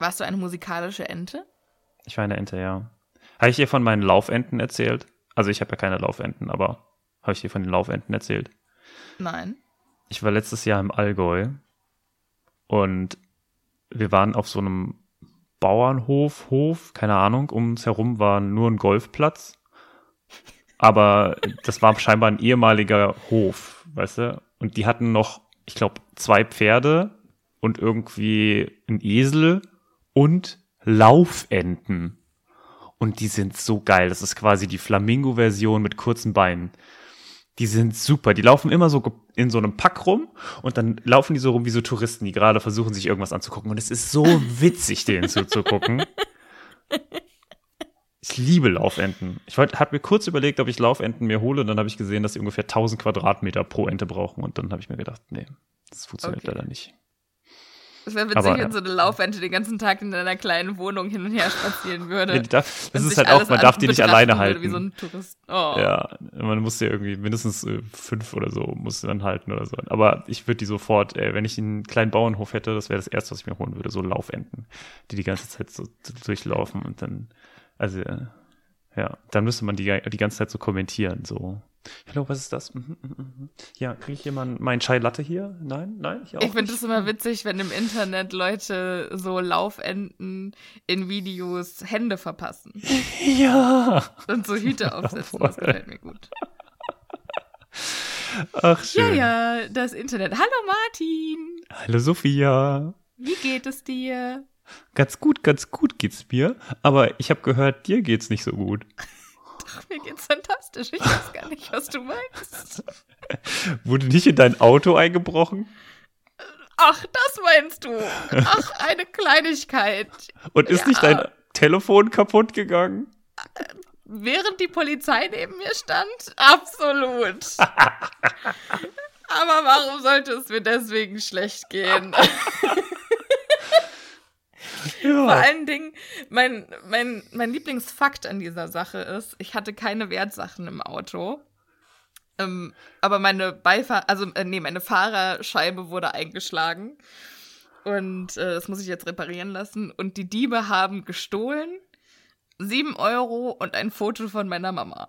Warst du eine musikalische Ente? Ich war eine Ente, ja. Habe ich dir von meinen Laufenten erzählt? Also ich habe ja keine Laufenten, aber habe ich dir von den Laufenten erzählt? Nein. Ich war letztes Jahr im Allgäu und wir waren auf so einem Bauernhof, Hof, keine Ahnung, um uns herum war nur ein Golfplatz. Aber das war scheinbar ein ehemaliger Hof, weißt du? Und die hatten noch, ich glaube, zwei Pferde und irgendwie ein Esel und Laufenten. Und die sind so geil. Das ist quasi die Flamingo-Version mit kurzen Beinen. Die sind super. Die laufen immer so in so einem Pack rum und dann laufen die so rum wie so Touristen, die gerade versuchen, sich irgendwas anzugucken. Und es ist so witzig, denen zuzugucken. Ich liebe Laufenten. Ich habe mir kurz überlegt, ob ich Laufenten mir hole und dann habe ich gesehen, dass sie ungefähr 1000 Quadratmeter pro Ente brauchen und dann habe ich mir gedacht, nee, das funktioniert okay. leider nicht. Es wäre witzig, aber, wenn so eine Laufente den ganzen Tag in einer kleinen Wohnung hin und her spazieren würde. Ja, darf, das ist halt auch, man darf die nicht alleine halten. Wie so ein Tourist. Oh. Ja, man muss ja irgendwie mindestens äh, fünf oder so muss dann halten oder so. Aber ich würde die sofort, ey, wenn ich einen kleinen Bauernhof hätte, das wäre das erste, was ich mir holen würde, so Laufenten, die die ganze Zeit so durchlaufen und dann, also äh, ja, dann müsste man die die ganze Zeit so kommentieren, so Hallo, was ist das? Mhm, mhm, mhm. Ja, kriege ich mal meinen Chai Latte hier? Nein, nein, ich auch Ich finde es immer witzig, wenn im Internet Leute so Laufenden in Videos Hände verpassen. Ja. Und so Hüte aufsetzen, das gefällt mir gut. Ach, schön. Ja, ja, das Internet. Hallo Martin. Hallo Sophia. Wie geht es dir? Ganz gut, ganz gut geht's mir. Aber ich habe gehört, dir geht's nicht so gut. Ach, mir geht's fantastisch. Ich weiß gar nicht, was du meinst. Wurde nicht in dein Auto eingebrochen? Ach, das meinst du. Ach, eine Kleinigkeit. Und ist ja. nicht dein Telefon kaputt gegangen? Während die Polizei neben mir stand? Absolut. Aber warum sollte es mir deswegen schlecht gehen? Ja. Vor allen Dingen, mein, mein, mein Lieblingsfakt an dieser Sache ist, ich hatte keine Wertsachen im Auto. Ähm, aber meine Beifahr also äh, nee, meine Fahrerscheibe wurde eingeschlagen. Und äh, das muss ich jetzt reparieren lassen. Und die Diebe haben gestohlen. Sieben Euro und ein Foto von meiner Mama.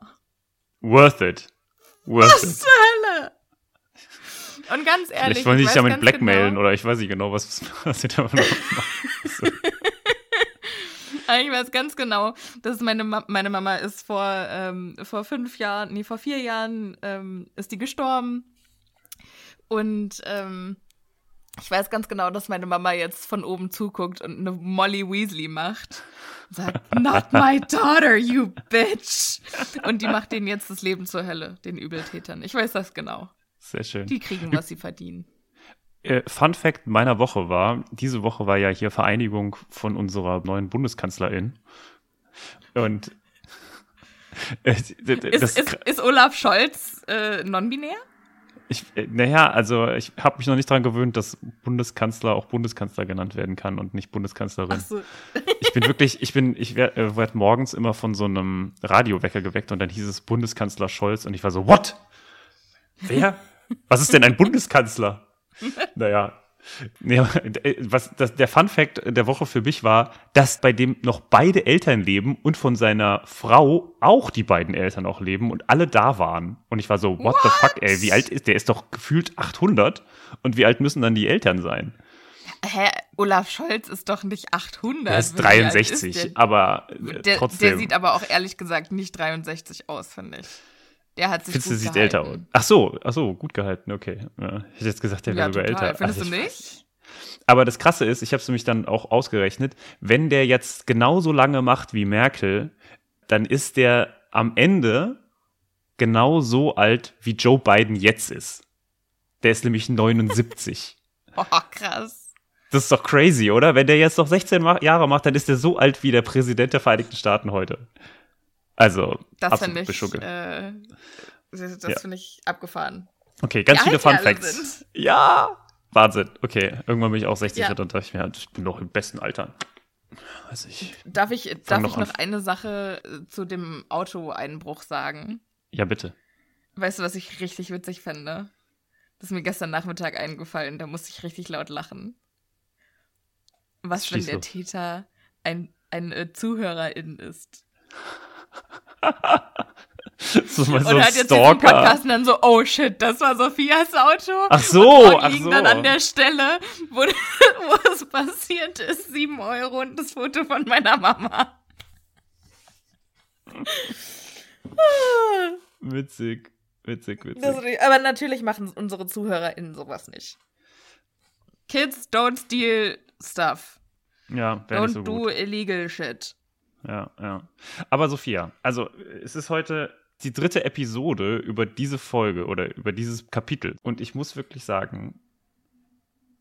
Worth it. Worth Was it. zur Hölle? Und ganz ehrlich. Vielleicht wollen die sich damit blackmailen genau, oder ich weiß nicht genau, was, was sie da machen. ich weiß ganz genau, dass meine, Ma meine Mama ist vor, ähm, vor fünf Jahren, nee, vor vier Jahren ähm, ist die gestorben. Und ähm, Ich weiß ganz genau, dass meine Mama jetzt von oben zuguckt und eine Molly Weasley macht. Und sagt, not my daughter, you bitch. Und die macht denen jetzt das Leben zur Hölle, den Übeltätern. Ich weiß das genau. Sehr schön. Die kriegen, was sie verdienen. Äh, Fun Fact meiner Woche war, diese Woche war ja hier Vereinigung von unserer neuen Bundeskanzlerin. Und äh, ist, ist, ist, Olaf Scholz äh, non-binär? Äh, naja, also ich habe mich noch nicht daran gewöhnt, dass Bundeskanzler auch Bundeskanzler genannt werden kann und nicht Bundeskanzlerin. Ach so. ich bin wirklich, ich bin, ich werde werd morgens immer von so einem Radiowecker geweckt und dann hieß es Bundeskanzler Scholz und ich war so, what? Wer? Was ist denn ein Bundeskanzler? naja, Nee, was, das, der Fun Fact der Woche für mich war, dass bei dem noch beide Eltern leben und von seiner Frau auch die beiden Eltern auch leben und alle da waren. Und ich war so, what, what? the fuck, ey, wie alt ist der? ist doch gefühlt 800 und wie alt müssen dann die Eltern sein? Hä, Olaf Scholz ist doch nicht 800. Er ist 63, ist aber äh, der, trotzdem. Der sieht aber auch ehrlich gesagt nicht 63 aus, finde ich. Der hat sich Findest gut sieht älter aus. Ach so, ach so, gut gehalten, okay. Ja, ich hätte jetzt gesagt, der wäre ja, sogar älter. Findest also du nicht? Aber das Krasse ist, ich habe es nämlich dann auch ausgerechnet, wenn der jetzt genauso lange macht wie Merkel, dann ist der am Ende genau so alt, wie Joe Biden jetzt ist. Der ist nämlich 79. oh, krass. Das ist doch crazy, oder? Wenn der jetzt noch 16 Jahre macht, dann ist der so alt wie der Präsident der Vereinigten Staaten heute. Also, das finde ich, äh, das ja. finde ich abgefahren. Okay, ganz Wie viele Fun Facts. Ja, Wahnsinn. Okay, irgendwann bin ich auch 60 ja. dann dachte ich mir, ich bin noch im besten Alter. Weiß ich. Darf ich, darf noch ich noch eine Sache äh, zu dem Autoeinbruch sagen? Ja, bitte. Weißt du, was ich richtig witzig fände? Das ist mir gestern Nachmittag eingefallen, da musste ich richtig laut lachen. Was, wenn der Täter ein, ein äh, Zuhörerin ist? so mal so und hat jetzt Stalker. diesen Podcast und dann so, oh shit, das war Sophias Auto. Ach so, und ach liegen so. dann an der Stelle, wo, wo es passiert ist, sieben Euro und das Foto von meiner Mama. witzig, witzig, witzig. Das, aber natürlich machen unsere ZuhörerInnen sowas nicht. Kids don't steal stuff. Ja, wäre nicht so gut. Don't do illegal shit ja, ja. Aber Sophia, also es ist heute die dritte Episode über diese Folge oder über dieses Kapitel. Und ich muss wirklich sagen,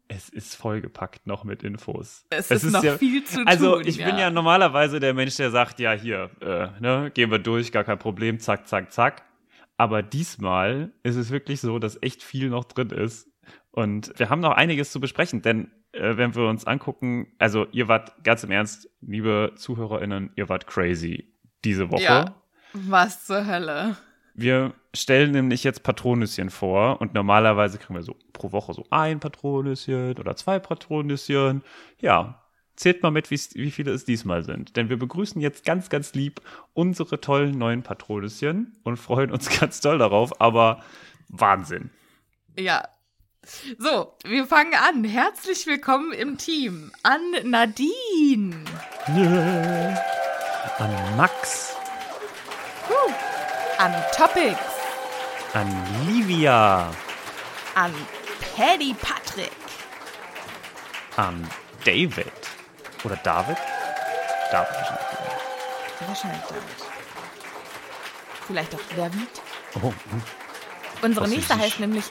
es ist vollgepackt noch mit Infos. Es, es ist, ist, noch ja, viel zu also, tun. Also ich ja. bin ja normalerweise der Mensch, der sagt, ja hier, äh, ne, gehen wir durch, gar kein Problem, zack, zack, zack. Aber diesmal ist es wirklich so, dass echt viel noch drin ist. Und wir haben noch einiges zu besprechen, denn äh, wenn wir uns angucken, also ihr wart ganz im Ernst, liebe ZuhörerInnen, ihr wart crazy diese Woche. Ja, was zur Hölle. Wir stellen nämlich jetzt Patronüschen vor und normalerweise kriegen wir so pro Woche so ein Patronüschen oder zwei Patronüschen. Ja, zählt mal mit, wie viele es diesmal sind. Denn wir begrüßen jetzt ganz, ganz lieb unsere tollen neuen Patronüschen und freuen uns ganz doll darauf, aber Wahnsinn. Ja, so, wir fangen an. Herzlich willkommen im Team. An Nadine. Yeah. An Max. Uh. An Topics. An Livia. An Paddy Patrick. An David. Oder David? David wahrscheinlich. Wahrscheinlich David. Vielleicht auch David. Oh. Unsere nächste heißt nämlich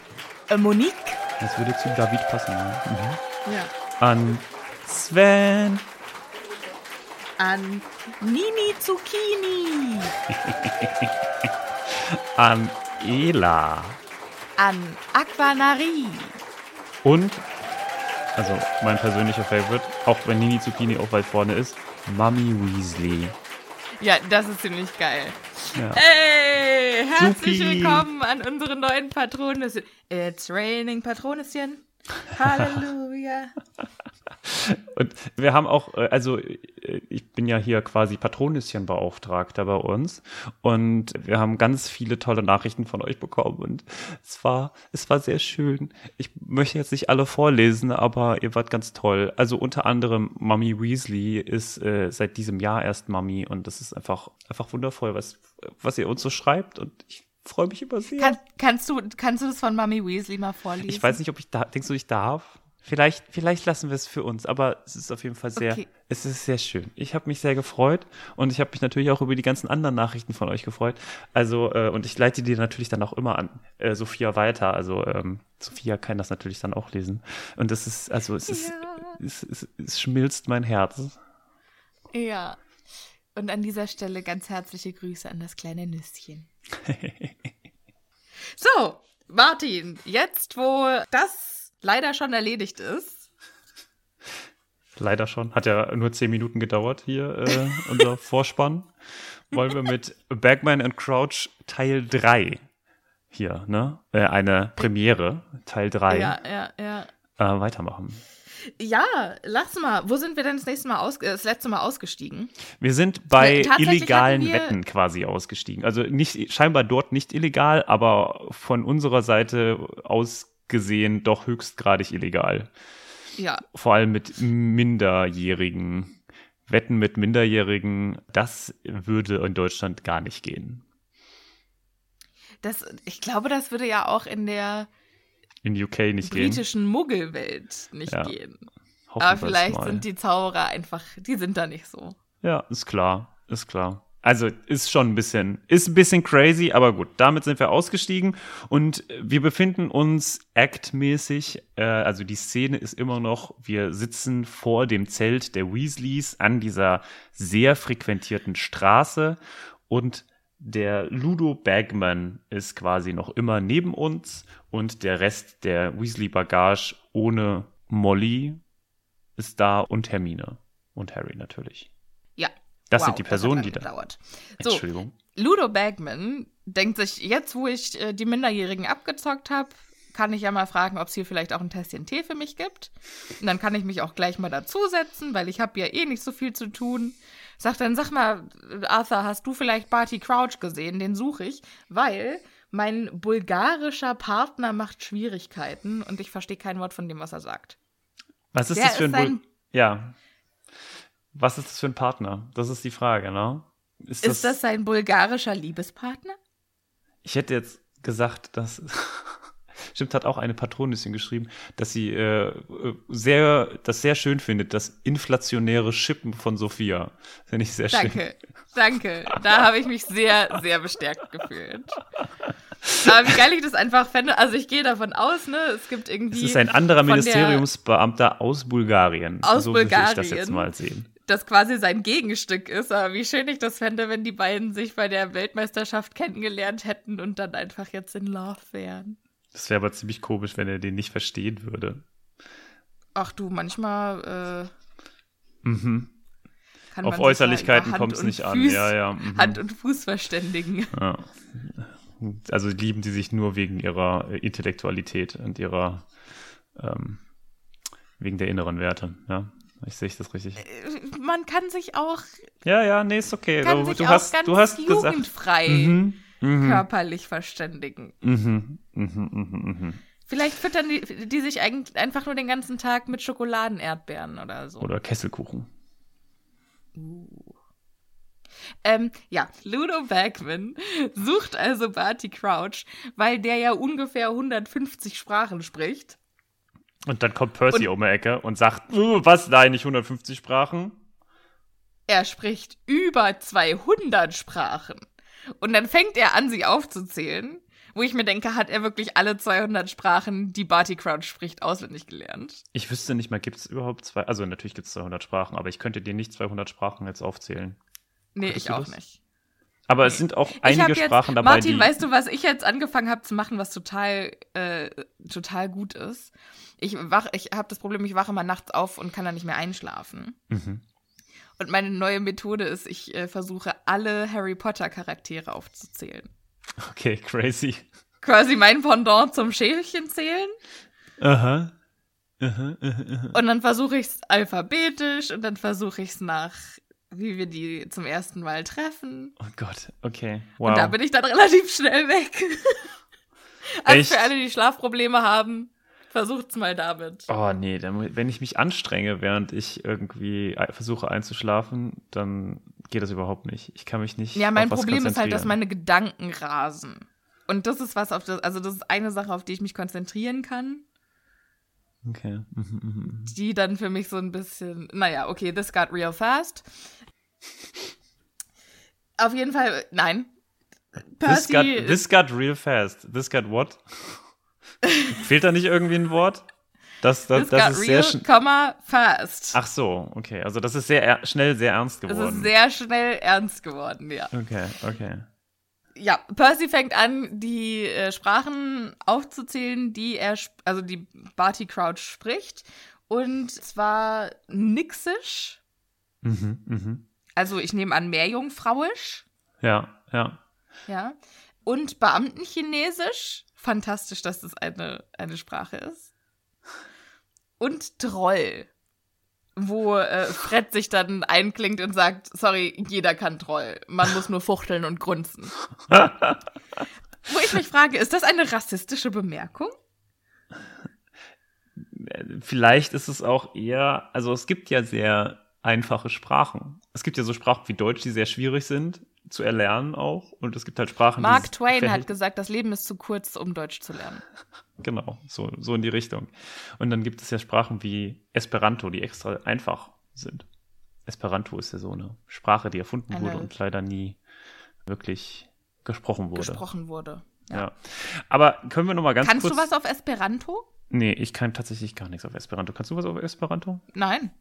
äh, Monique. Das würde zu David passen. Ne? Mhm. Ja. An Sven. An Nini Zucchini. An Ela. An Aquanari. Und, also mein persönlicher Favorite, auch wenn Nini Zucchini auch weit vorne ist, Mami Weasley. Ja, das ist ziemlich geil. Ja. Hey, herzlich Supi. willkommen an unsere neuen Patronüschen. It's raining Patronüschen. Halleluja. Und wir haben auch, äh, also ich bin ja hier quasi Patronüschenbeauftragter bei uns und wir haben ganz viele tolle Nachrichten von euch bekommen und es war, es war sehr schön. Ich möchte jetzt nicht alle vorlesen, aber ihr wart ganz toll. Also unter anderem Mami Weasley ist äh, seit diesem Jahr erst Mami und das ist einfach, einfach wundervoll, was, was ihr uns so schreibt und ich freue mich über sie. Kann, kannst, du, kannst du das von Mami Weasley mal vorlesen? Ich weiß nicht, ob ich da, denkst du, ich darf? Vielleicht, vielleicht lassen wir es für uns, aber es ist auf jeden Fall sehr, Okay. es ist sehr schön. Ich habe mich sehr gefreut und ich habe mich natürlich auch über die ganzen anderen Nachrichten von euch gefreut. Also, äh, und ich leite die natürlich dann auch immer an äh, Sophia weiter. Also, ähm, Sophia kann das natürlich dann auch lesen. Und es ist, also, es ist, Ja. es, es, es schmilzt mein Herz. Ja. Und an dieser Stelle ganz herzliche Grüße an das kleine Nüsschen. so, Martin, jetzt wo das leider schon erledigt ist, Leider schon. Hat ja nur zehn Minuten gedauert hier, äh, unser Vorspann. Wollen wir mit Bagman and Crouch Teil 3 hier, ne? Äh, eine Premiere, Teil 3, ja, ja, ja. äh, weitermachen. Ja, lass mal. Wo sind wir denn das nächste Mal aus, äh, das letzte Mal ausgestiegen? Wir sind bei tatsächlich illegalen Wetten quasi ausgestiegen. Also nicht, scheinbar dort nicht illegal, aber von unserer Seite aus gesehen doch höchstgradig illegal. Ja, Vor allem mit Minderjährigen. Wetten mit Minderjährigen, das würde in Deutschland gar nicht gehen. das, ich glaube, das würde ja auch in der In UK nicht gehen. britischen Muggelwelt nicht Ja. gehen. Hoffen Aber vielleicht sind die Zauberer einfach, die sind da nicht so. Ja, ist klar, ist klar. Also ist schon ein bisschen, ist ein bisschen crazy, aber gut, damit sind wir ausgestiegen und wir befinden uns actmäßig, äh, also die Szene ist immer noch, wir sitzen vor dem Zelt der Weasleys an dieser sehr frequentierten Straße und der Ludo Bagman ist quasi noch immer neben uns und der Rest der Weasley-Bagage ohne Molly ist da und Hermine und Harry natürlich. Das wow, sind die Personen, die da. gedauert. So, Entschuldigung. Ludo Bagman denkt sich, jetzt wo ich äh, die Minderjährigen abgezockt habe, kann ich ja mal fragen, ob es hier vielleicht auch ein Tässchen Tee für mich gibt. Und dann kann ich mich auch gleich mal dazusetzen, weil ich habe ja eh nicht so viel zu tun. Sagt dann, sag mal, Arthur, hast du vielleicht Barty Crouch gesehen? Den suche ich, weil mein bulgarischer Partner macht Schwierigkeiten und ich verstehe kein Wort von dem, was er sagt. Was ist Wer das für ist ein sein- Bul Ja. Was ist das für ein Partner? Das ist die Frage, ne? Ist Ist das sein bulgarischer Liebespartner? Ich hätte jetzt gesagt, dass. Stimmt, hat auch eine Patronissin geschrieben, dass sie äh, äh, sehr, das sehr schön findet, das inflationäre Schippen von Sophia. Finde ich sehr schön. Danke, danke. Da habe ich mich sehr, sehr bestärkt gefühlt. Aber wie geil ich das einfach fände, also ich gehe davon aus, ne, es gibt irgendwie. Es ist ein anderer Ministeriumsbeamter aus Bulgarien. Aus so würde ich das Bulgarien. jetzt mal sehen. Das quasi sein Gegenstück ist, aber wie schön ich das fände, wenn die beiden sich bei der Weltmeisterschaft kennengelernt hätten und dann einfach jetzt in Love wären. Das wäre aber ziemlich komisch, wenn er den nicht verstehen würde. Ach du, manchmal äh, Mhm. kann Auf Äußerlichkeiten kommt es nicht an. Fuß- Ja, ja. Mhm. Hand und Fuß verständigen. Ja. Also lieben sie sich nur wegen ihrer äh, Intellektualität und ihrer ähm, wegen der inneren Werte. Ja, ich sehe das richtig. Man kann sich auch, Ja, ja, nee, ist okay. kann Du, sich du auch hast, ganz du hast jugendfrei Mhm, mhm, körperlich verständigen. mhm, mhm, mhm, mhm. Vielleicht füttern die, die sich eigentlich einfach nur den ganzen Tag mit Schokoladenerdbeeren oder so. Oder Kesselkuchen. Ähm, ja, Ludo Bagman sucht also Barty Crouch, weil der ja ungefähr 150 Sprachen spricht. Und dann kommt Percy um die Ecke und sagt, "Uh, was, nein, nicht 150 Sprachen? Er spricht über 200 Sprachen. Und dann fängt er an, sie aufzuzählen, wo ich mir denke, hat er wirklich alle 200 Sprachen, die Barty Crouch spricht, auswendig gelernt? Ich wüsste nicht mal, gibt es überhaupt zwei, also natürlich gibt es 200 Sprachen, aber ich könnte dir nicht 200 Sprachen jetzt aufzählen. Nee, Könntest ich auch das? nicht. Aber es sind auch einige jetzt, Sprachen dabei, Martin, weißt du, was ich jetzt angefangen habe zu machen, was total, äh, total gut ist? Ich wach, ich habe das Problem, ich wache mal nachts auf und kann dann nicht mehr einschlafen. Mhm. Und meine neue Methode ist, ich äh, versuche alle Harry Potter Charaktere aufzuzählen. Okay, crazy. Quasi mein Pendant zum Schälchen zählen. Aha. Aha, aha, aha. Und dann versuche ich es alphabetisch und dann versuche ich es nach, wie wir die zum ersten Mal treffen. Oh Gott, okay. Wow. Und da bin ich dann relativ schnell weg. also Echt? für alle, die Schlafprobleme haben, versucht's mal damit. Oh nee, dann, wenn ich mich anstrenge, während ich irgendwie versuche einzuschlafen, dann geht das überhaupt nicht. Ich kann mich nicht. Ja, mein Problem ist halt, dass meine Gedanken rasen. Und das ist was auf das, also das ist eine Sache, auf die ich mich konzentrieren kann. Okay. Mhm, mhm, mhm. Die dann für mich so ein bisschen, naja, okay, this got real fast. Auf jeden Fall, nein. This Percy, got, this got real fast. This got what? Fehlt da nicht irgendwie ein Wort? Das, das, this das got ist real, sehr Komma, fast. Ach so, okay. Also das ist sehr schnell sehr ernst geworden. ist sehr schnell ernst geworden, ja. okay, okay. Ja, Percy fängt an, die äh, Sprachen aufzuzählen, die er, also die Barty Crouch spricht. Und zwar Nixisch, Mhm, mhm. Also ich nehme an Meerjungfrauisch, Ja, ja. ja. Und Beamtenchinesisch, fantastisch, dass das eine, eine Sprache ist. Und Troll, wo äh, Fred sich dann einklingt und sagt, sorry, jeder kann Troll, man muss nur fuchteln und grunzen. Wo ich mich frage, ist das eine rassistische Bemerkung? Vielleicht ist es auch eher, also es gibt ja sehr einfache Sprachen. Es gibt ja so Sprachen wie Deutsch, die sehr schwierig sind zu erlernen auch. Und es gibt halt Sprachen, Mark Twain hat gesagt, das Leben ist zu kurz, um Deutsch zu lernen. Genau, so, so in die Richtung. Und dann gibt es ja Sprachen wie Esperanto, die extra einfach sind. Esperanto ist ja so eine Sprache, die erfunden Eine- wurde und leider nie wirklich gesprochen wurde. Gesprochen wurde. Ja. Aber können wir noch mal ganz Kannst kurz. du was auf Esperanto? Nee, ich kann tatsächlich gar nichts auf Esperanto. Kannst du was auf Esperanto? Nein.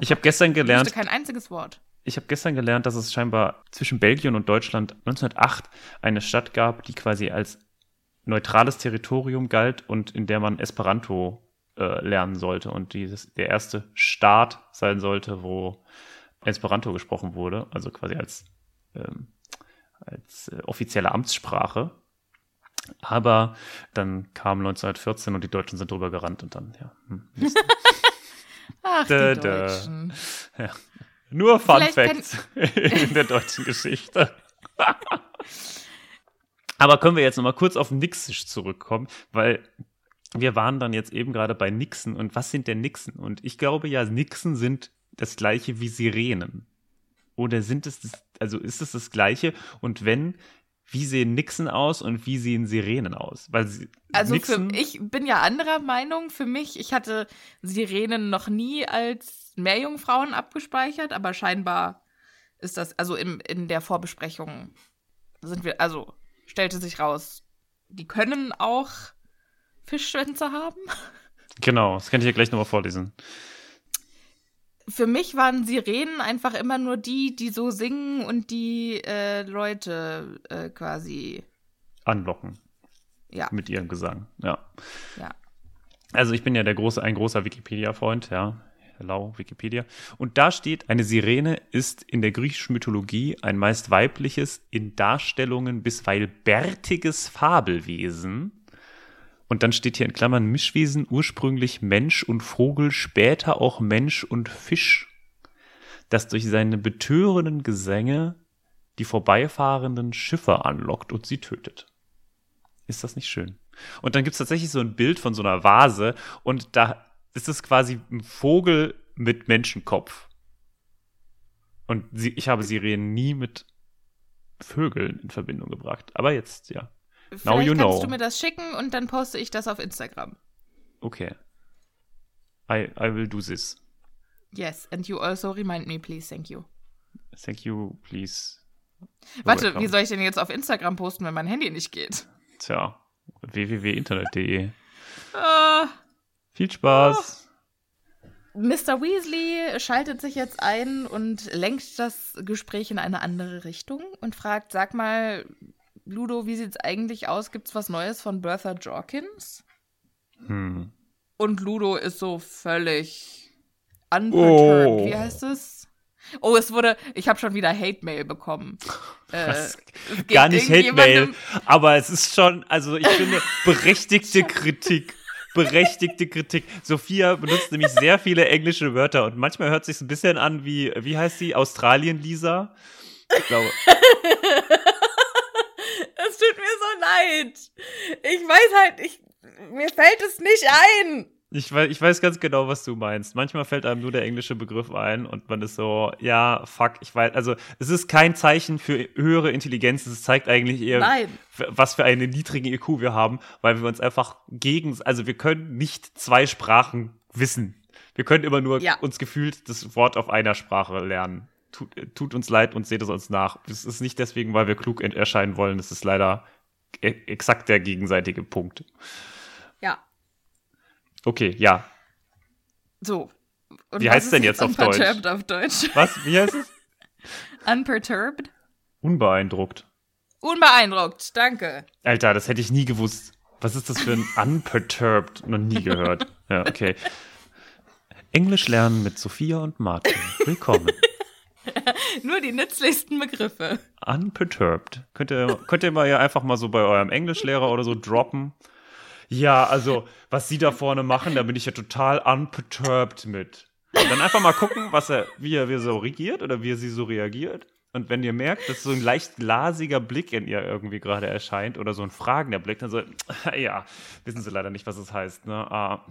Ich habe gestern ich gelernt, wusste kein einziges Wort. ich habe gestern gelernt, dass es scheinbar zwischen Belgien und Deutschland 1908 eine Stadt gab, die quasi als neutrales Territorium galt und in der man Esperanto äh, lernen sollte und dieses der erste Staat sein sollte, wo Esperanto gesprochen wurde, also quasi als ähm, als äh, offizielle Amtssprache. Aber dann kam 1914 und die Deutschen sind drüber gerannt und dann, ja. Hm. Ach, Da, die da. Deutschen. Nur Fun Vielleicht Facts in der deutschen Geschichte. Aber können wir jetzt noch mal kurz auf Nixisch zurückkommen, weil wir waren dann jetzt eben gerade bei Nixen und was sind denn Nixen? Und ich glaube ja, Nixen sind das gleiche wie Sirenen. Oder sind es das, also ist es das gleiche? Und wenn, wie sehen Nixen aus und wie sehen Sirenen aus? Weil sie, Also Nixen, für, ich bin ja anderer Meinung. Für mich, ich hatte Sirenen noch nie als Meerjungfrauen abgespeichert, aber scheinbar ist das, also in, in der Vorbesprechung sind wir, also stellte sich raus, die können auch Fischschwänze haben. genau, das kann ich ja gleich nochmal vorlesen. Für mich waren Sirenen einfach immer nur die, die so singen und die äh, Leute äh, quasi, Anlocken ja, mit ihrem Gesang, ja. ja. Also ich bin ja der große, ein großer Wikipedia-Freund, ja. Hello, Wikipedia. Und da steht, eine Sirene ist in der griechischen Mythologie ein meist weibliches, in Darstellungen bisweilen bärtiges Fabelwesen. Und dann steht hier in Klammern Mischwesen, ursprünglich Mensch und Vogel, später auch Mensch und Fisch, das durch seine betörenden Gesänge die vorbeifahrenden Schiffe anlockt und sie tötet. Ist das nicht schön? Und dann gibt es tatsächlich so ein Bild von so einer Vase und da ist es quasi ein Vogel mit Menschenkopf. Und sie, ich habe Sirenen nie mit Vögeln in Verbindung gebracht. Aber jetzt, ja. Vielleicht you kannst know. du mir das schicken und dann poste ich das auf Instagram. Okay. I, I will do this. Yes, and you also remind me, please, thank you. Thank you, please. You're Warte, welcome. wie soll ich denn jetzt auf Instagram posten, wenn mein Handy nicht geht? Tja, www.internet.de. Ah, Viel Spaß. Mr. Weasley schaltet sich jetzt ein und lenkt das Gespräch in eine andere Richtung und fragt, sag mal, Ludo, wie sieht's eigentlich aus? Gibt's was Neues von Bertha Jorkins? Hm. Und Ludo ist so völlig unperturbed. Oh. Wie heißt es? Oh, es wurde, ich habe schon wieder Hate-Mail bekommen. Äh, Gar nicht Hate-Mail, irgendjemandem- aber es ist schon, also ich finde, berechtigte Kritik. Berechtigte Kritik. Sophia benutzt nämlich sehr viele englische Wörter und manchmal hört sich ein bisschen an wie, wie heißt sie? Australien-Lisa? Ich glaube. Leid. Ich weiß halt, ich, mir fällt es nicht ein. Ich weiß, ich weiß ganz genau, was du meinst. Manchmal fällt einem nur der englische Begriff ein und man ist so, ja, fuck, ich weiß. Also, es ist kein Zeichen für höhere Intelligenz. Es zeigt eigentlich eher, Nein. was für einen niedrigen IQ wir haben, weil wir uns einfach gegen, also wir können nicht zwei Sprachen wissen. Wir können immer nur Ja. uns gefühlt das Wort auf einer Sprache lernen. Tut, tut uns leid und seht es uns nach. Es ist nicht deswegen, weil wir klug erscheinen wollen. Es ist leider exakt der gegenseitige Punkt. Ja. Okay, ja. So. Und Wie heißt ist denn jetzt auf Deutsch? auf Deutsch? Was? Wie heißt es? Unperturbed? Unbeeindruckt. Unbeeindruckt, danke. Alter, das hätte ich nie gewusst. Was ist das für ein unperturbed? Noch nie gehört. Ja, okay. Englisch lernen mit Sophia und Martin. Willkommen. Nur die nützlichsten Begriffe. Unperturbed. Könnt ihr, könnt ihr mal ja einfach mal so bei eurem Englischlehrer oder so droppen? Ja, also, was sie da vorne machen, da bin ich ja total unperturbed mit. Und dann einfach mal gucken, was er, wie er, wie so reagiert oder wie er sie so reagiert. Und wenn ihr merkt, dass so ein leicht glasiger Blick in ihr irgendwie gerade erscheint oder so ein fragender Blick, dann so, ja, wissen sie leider nicht, was es heißt, ne? Ah,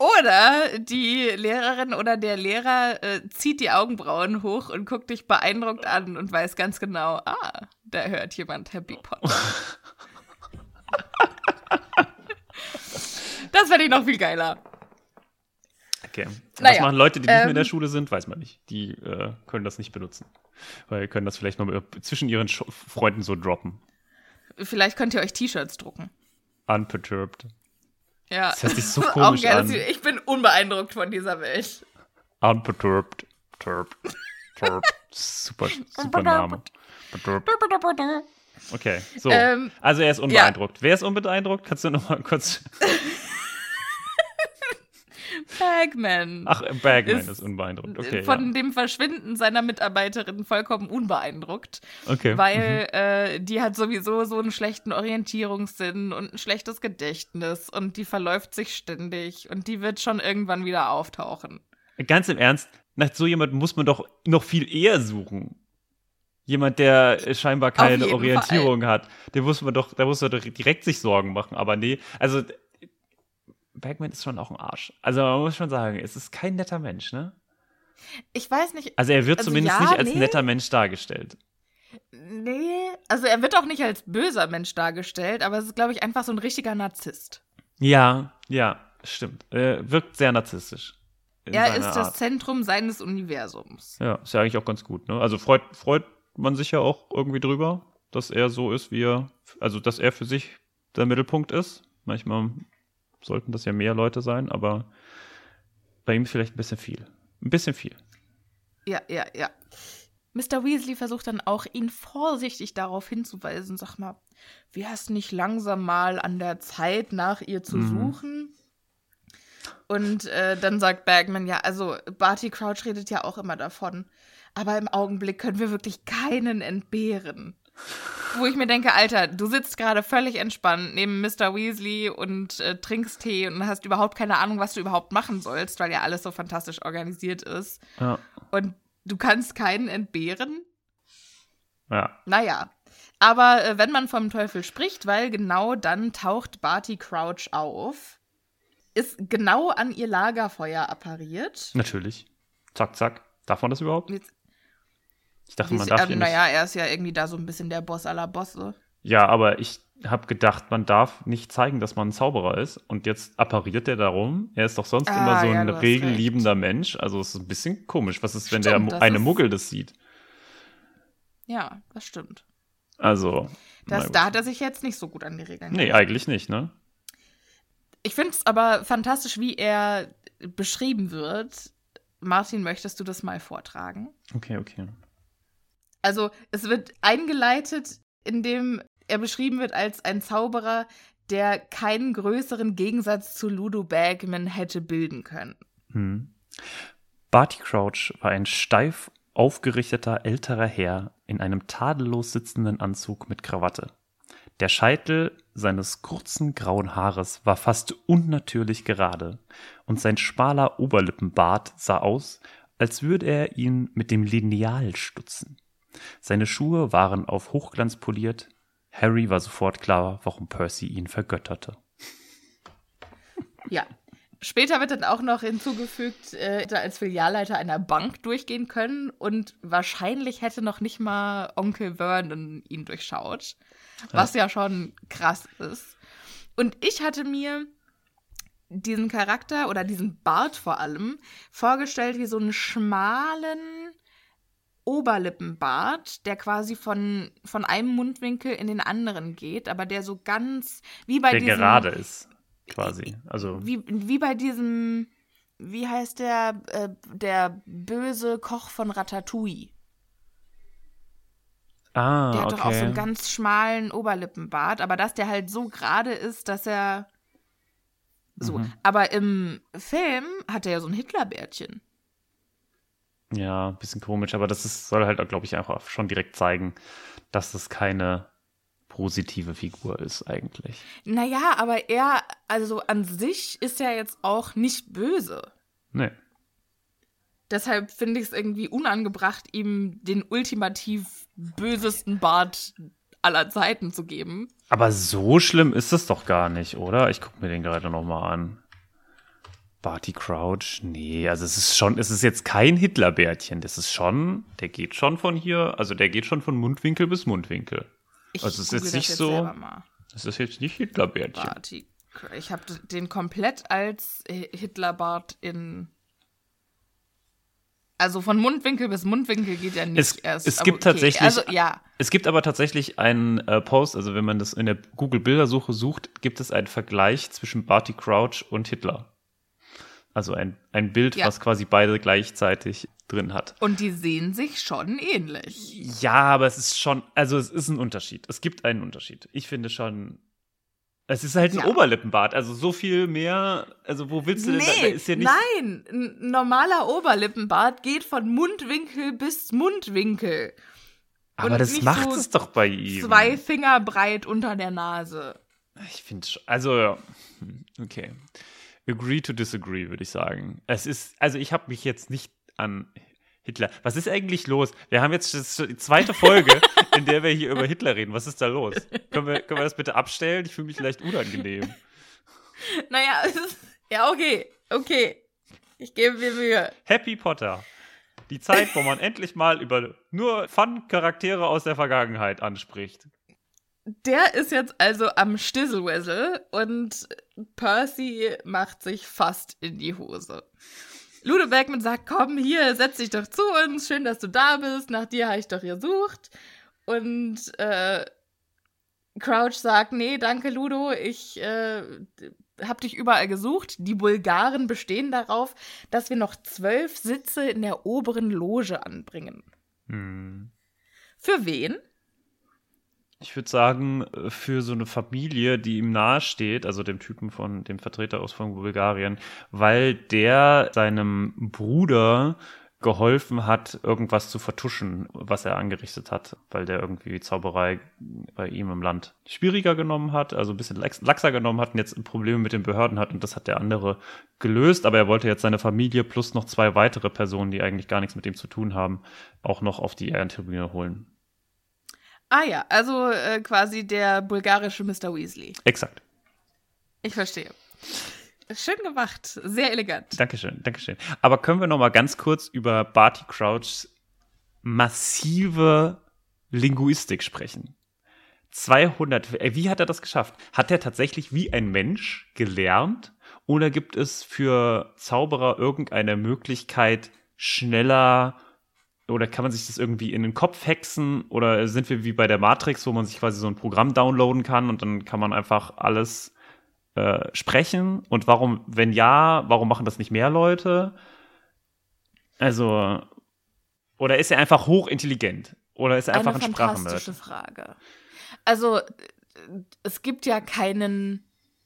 Oder die Lehrerin oder der Lehrer äh, zieht die Augenbrauen hoch und guckt dich beeindruckt an und weiß ganz genau, ah, da hört jemand Happy Potter. das fände ich noch viel geiler. okay. Was Naja, machen Leute, die nicht mehr in der ähm, Schule sind? Weiß man nicht. Die äh, können das nicht benutzen. Weil können das vielleicht mal zwischen ihren Sch Freunden so droppen. Vielleicht könnt ihr euch T-Shirts drucken. Unperturbed. Ja. Das hört sich so komisch geil, an. Ich bin unbeeindruckt von dieser Welt. Unperturbed. Turb. Turb. Super, super Name. Okay, so. Ähm, also er ist unbeeindruckt. Wer ist unbeeindruckt? Kannst du noch mal kurz. Bagman. Ach, Bagman ist, Ist unbeeindruckt. Okay. von ja. dem Verschwinden seiner Mitarbeiterin vollkommen unbeeindruckt. okay. Weil äh, die hat sowieso so einen schlechten Orientierungssinn und ein schlechtes Gedächtnis und die verläuft sich ständig und die wird schon irgendwann wieder auftauchen. Ganz im Ernst, nach so jemandem muss man doch noch viel eher suchen. Jemand, der scheinbar keine Orientierung hat. Der muss man doch, da muss man doch direkt sich Sorgen machen. Aber nee, also Bagman ist schon auch ein Arsch. Also man muss schon sagen, es ist kein netter Mensch, ne? Ich weiß nicht. Also er wird Also zumindest ja, nicht als nee. netter Mensch dargestellt. Nee, also er wird auch nicht als böser Mensch dargestellt, aber es ist, glaube ich, einfach so ein richtiger Narzisst. Ja, ja, stimmt. Er wirkt sehr narzisstisch. Er ist das Art. Zentrum seines Universums. Ja, ist ja eigentlich auch ganz gut, ne? Also freut, freut man sich ja auch irgendwie drüber, dass er so ist, wie er, also dass er für sich der Mittelpunkt ist. Manchmal sollten das ja mehr Leute sein, aber bei ihm vielleicht ein bisschen viel. Ein bisschen viel. Ja, ja, ja. Mr. Weasley versucht dann auch, ihn vorsichtig darauf hinzuweisen. Sag mal, wäre es nicht langsam mal an der Zeit, nach ihr zu suchen? Und äh, dann sagt Bagman, ja, also Barty Crouch redet ja auch immer davon. Aber im Augenblick können wir wirklich keinen entbehren. Wo ich mir denke, Alter, du sitzt gerade völlig entspannt neben Mr. Weasley und äh, trinkst Tee und hast überhaupt keine Ahnung, was du überhaupt machen sollst, weil ja alles so fantastisch organisiert ist. Ja. Und du kannst keinen entbehren? Ja. Naja. Aber äh, wenn man vom Teufel spricht, weil genau dann taucht Barty Crouch auf, ist genau an ihr Lagerfeuer appariert. Natürlich. Zack, zack. Darf man das überhaupt? Jetzt, Ich dachte, man darf ähm, hier nicht. naja, er ist ja irgendwie da so ein bisschen der Boss aller Bosse. Ja, aber ich habe gedacht, man darf nicht zeigen, dass man ein Zauberer ist. Und jetzt appariert er darum. Er ist doch sonst Ah, immer so ja, ein regelliebender Mensch. Also es ist ein bisschen komisch. Was ist, wenn der Stimmt, das eine ist- Muggel das sieht? Ja, das stimmt. Also. Das, da hat er sich jetzt nicht so gut an die Regeln Nee, eigentlich nicht, ne? Ich finde es aber fantastisch, wie er beschrieben wird. Martin, möchtest du das mal vortragen? Okay, okay. Also, es wird eingeleitet, indem er beschrieben wird als ein Zauberer, der keinen größeren Gegensatz zu Ludo Bagman hätte bilden können. Hm. Barty Crouch war ein steif aufgerichteter älterer Herr in einem tadellos sitzenden Anzug mit Krawatte. Der Scheitel seines kurzen grauen Haares war fast unnatürlich gerade, und sein schmaler Oberlippenbart sah aus, als würde er ihn mit dem Lineal stutzen. Seine Schuhe waren auf Hochglanz poliert. Harry war sofort klar, warum Percy ihn vergötterte. Ja. Später wird dann auch noch hinzugefügt, äh, hätte als Filialleiter einer Bank durchgehen können und wahrscheinlich hätte noch nicht mal Onkel Vernon ihn durchschaut, was ja, ja schon krass ist. Und ich hatte mir diesen Charakter oder diesen Bart vor allem vorgestellt wie so einen schmalen Oberlippenbart, der quasi von, von einem Mundwinkel in den anderen geht, aber der so ganz wie bei der diesem, gerade ist, quasi. Also wie, wie bei diesem, wie heißt der, äh, der böse Koch von Ratatouille. Ah, Der hat okay. doch auch so einen ganz schmalen Oberlippenbart, aber dass der halt so gerade ist, dass er so. Mhm. Aber im Film hat er ja so ein Hitlerbärtchen. Ja, ein bisschen komisch, aber das ist, soll halt, glaube ich, einfach schon direkt zeigen, dass es keine positive Figur ist eigentlich. Naja, aber er, also an sich ist er jetzt auch nicht böse. Nee. Deshalb finde ich es irgendwie unangebracht, ihm den ultimativ bösesten Bart aller Zeiten zu geben. Aber so schlimm ist es doch gar nicht, oder? Ich gucke mir den gerade nochmal an. Barty Crouch? Nee, also es ist schon, es ist jetzt kein Hitlerbärtchen. Das ist schon, der geht schon von hier, also der geht schon von Mundwinkel bis Mundwinkel. Ich Also es ist jetzt nicht so- selber mal. Das ist jetzt nicht Hitlerbärtchen. Barty. Ich habe den komplett als Hi- Hitlerbart in. Also von Mundwinkel bis Mundwinkel geht ja nicht Es- erst. es gibt tatsächlich- Also ja, Es gibt aber tatsächlich einen äh, Post, also wenn man das in der Google-Bildersuche sucht, gibt es einen Vergleich zwischen Barty Crouch und Hitler. Also ein, ein Bild, Ja. was quasi beide gleichzeitig drin hat. und die sehen sich schon ähnlich. Ja, aber es ist schon, also es ist ein Unterschied. Es gibt einen Unterschied. Ich finde schon, es ist halt ein Ja. Oberlippenbart, also so viel mehr, also wo willst du denn, da, da Nee, ist ja nicht, nein, ein normaler Oberlippenbart geht von Mundwinkel bis Mundwinkel. aber und das macht so es doch bei ihm. Zwei Finger breit unter der Nase. Ich finde schon, also, ja. Hm, okay. Agree to disagree, würde ich sagen. Es ist, also ich habe mich jetzt nicht an Hitler. Was ist eigentlich los? Wir haben jetzt die zweite Folge, in der wir hier über Hitler reden. Was ist da los? Können wir, können wir das bitte abstellen? Ich fühle mich leicht unangenehm. Naja, es ist, ja, okay, okay. Ich gebe mir Mühe. Happy Potter. Die Zeit, wo man endlich mal über nur Fun-Charaktere aus der Vergangenheit anspricht. Der ist jetzt also am Stisselwessel und Percy macht sich fast in die Hose. Ludo Beckman sagt, komm hier, setz dich doch zu uns, schön, dass du da bist, nach dir habe ich doch gesucht. Und äh, Crouch sagt, nee, danke Ludo, ich äh, hab dich überall gesucht. Die Bulgaren bestehen darauf, dass wir noch zwölf Sitze in der oberen Loge anbringen. Hm. Für wen? Ich würde sagen, äh, für so eine Familie, die ihm nahesteht, also dem Typen von dem Vertreter aus von Bulgarien, weil der seinem Bruder geholfen hat, irgendwas zu vertuschen, was er angerichtet hat, weil der irgendwie Zauberei bei ihm im Land schwieriger genommen hat, also ein bisschen lax- laxer genommen hat und jetzt Probleme mit den Behörden hat und das hat der andere gelöst, aber er wollte jetzt seine Familie plus noch zwei weitere Personen, die eigentlich gar nichts mit ihm zu tun haben, auch noch auf die Ehrentribüne holen. Ah ja, also äh, quasi der bulgarische Mr. Weasley. Exakt. Ich verstehe. Schön gemacht, sehr elegant. Dankeschön, Dankeschön. Aber können wir noch mal ganz kurz über Barty Crouchs massive Linguistik sprechen? 200, äh, wie hat er das geschafft? Hat er tatsächlich wie ein Mensch gelernt? Oder gibt es für Zauberer irgendeine Möglichkeit, schneller oder kann man sich das irgendwie in den Kopf hexen? Oder sind wir wie bei der Matrix, wo man sich quasi so ein Programm downloaden kann und dann kann man einfach alles äh, sprechen? Und warum, wenn ja, warum machen das nicht mehr Leute? Also, oder ist er einfach hochintelligent? Oder ist er einfach Eine ein fantastische Sprachennerd? Frage. Also, es gibt ja keinen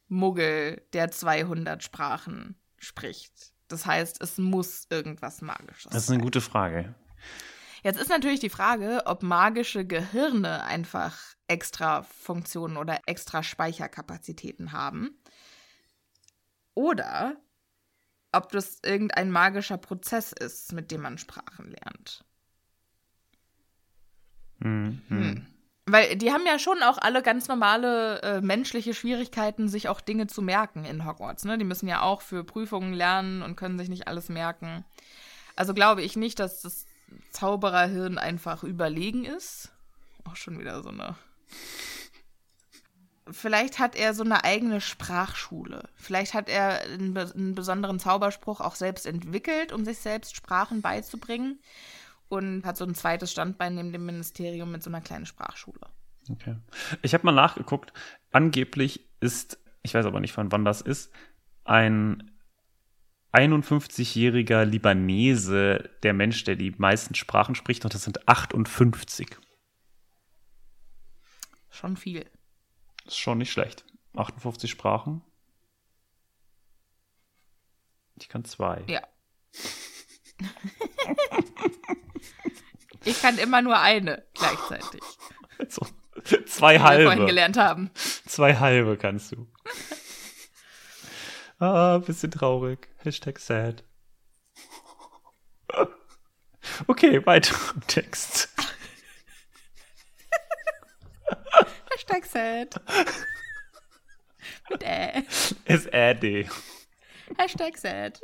Muggel, der 200 Sprachen spricht. Das heißt, es muss irgendwas Magisches Das ist eine sein. gute Frage. Jetzt ist natürlich die Frage, ob magische Gehirne einfach extra Funktionen oder extra Speicherkapazitäten haben. Oder ob das irgendein magischer Prozess ist, mit dem man Sprachen lernt. Hm, hm. Hm. Weil die haben ja schon auch alle ganz normale äh, menschliche Schwierigkeiten, sich auch Dinge zu merken in Hogwarts. Ne? Die müssen ja auch für Prüfungen lernen und können sich nicht alles merken. Also glaube ich nicht, dass das Zaubererhirn einfach überlegen ist. Auch schon wieder so eine. Vielleicht hat er so eine eigene Sprachschule. Vielleicht hat er einen, einen besonderen Zauberspruch auch selbst entwickelt, um sich selbst Sprachen beizubringen und hat so ein zweites Standbein neben dem Ministerium mit so einer kleinen Sprachschule. Okay. Ich habe mal nachgeguckt. Angeblich ist, ich weiß aber nicht von wann das ist, ein 51-jähriger Libanese der Mensch, der die meisten Sprachen spricht, und das sind 58. Schon viel. Ist schon nicht schlecht. 58 Sprachen. Ich kann zwei. Ja. ich kann immer nur eine gleichzeitig. So, zwei halbe. Wir vorhin gelernt haben. Zwei halbe kannst du. Ah, bisschen traurig. Hashtag sad. Okay, weiter im Text. Hashtag sad. Mit Ä. Ist Ädi. Hashtag sad.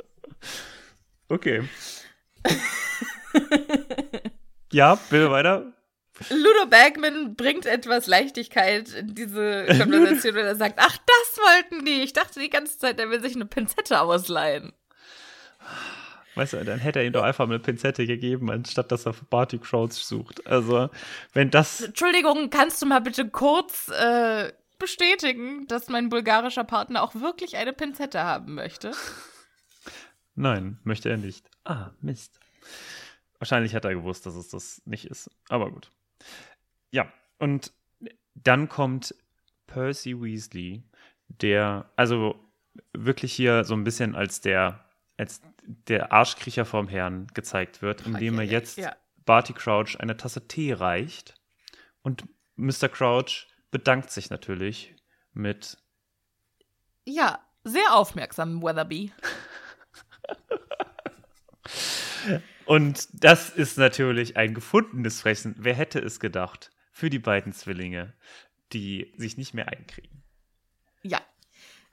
Okay. ja, bitte weiter. Ludo Bagman bringt etwas Leichtigkeit in diese Konversation, wenn er sagt, ach, das wollten die. Ich dachte die ganze Zeit, er will sich eine Pinzette ausleihen. Weißt du, dann hätte er ihm doch einfach eine Pinzette gegeben, anstatt dass er für Barty Crouch sucht. Also, wenn das. Entschuldigung, kannst du mal bitte kurz äh, bestätigen, dass mein bulgarischer Partner auch wirklich eine Pinzette haben möchte? Nein, möchte er nicht. Ah, Mist. Wahrscheinlich hat er gewusst, dass es das nicht ist. Aber gut. Ja, und dann kommt Percy Weasley, der, also wirklich hier so ein bisschen als der, als der Arschkriecher vom Herrn gezeigt wird, indem okay, er jetzt ja. Barty Crouch eine Tasse Tee reicht. Und Mr. Crouch bedankt sich natürlich mit. Ja, sehr aufmerksam, Weatherby. Und das ist natürlich ein gefundenes Fressen. Wer hätte es gedacht? Für die beiden Zwillinge, die sich nicht mehr einkriegen. Ja.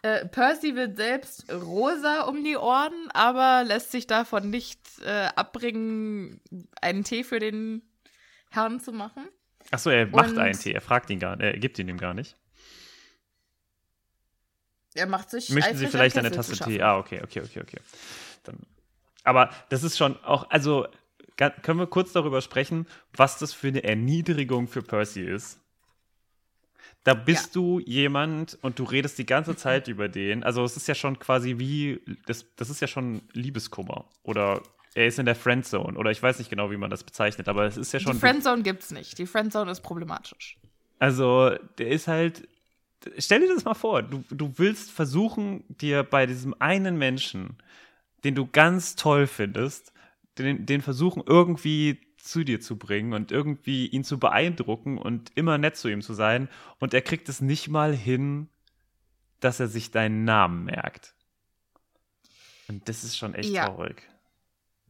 Äh, Percy wird selbst rosa um die Ohren, aber lässt sich davon nicht äh, abbringen, einen Tee für den Herrn zu machen. Achso, er macht Und einen Tee. Er fragt ihn gar nicht. Er gibt ihn ihm gar nicht. Er macht sich. Möchten Sie vielleicht eine Tasse Tee? Ah, okay, okay, okay, okay. Dann aber das ist schon auch, also können wir kurz darüber sprechen, was das für eine Erniedrigung für Percy ist? Da bist ja. du jemand und du redest die ganze Zeit über den. Also es ist ja schon quasi wie, das, das ist ja schon Liebeskummer. Oder er ist in der Friendzone. Oder ich weiß nicht genau, wie man das bezeichnet, aber es ist ja schon. Die Friendzone gibt's nicht. Die Friendzone ist problematisch. Also, der ist halt. Stell dir das mal vor, du, du willst versuchen, dir bei diesem einen Menschen den du ganz toll findest, den, den versuchen irgendwie zu dir zu bringen und irgendwie ihn zu beeindrucken und immer nett zu ihm zu sein. Und er kriegt es nicht mal hin, dass er sich deinen Namen merkt. Und das ist schon echt ja. traurig.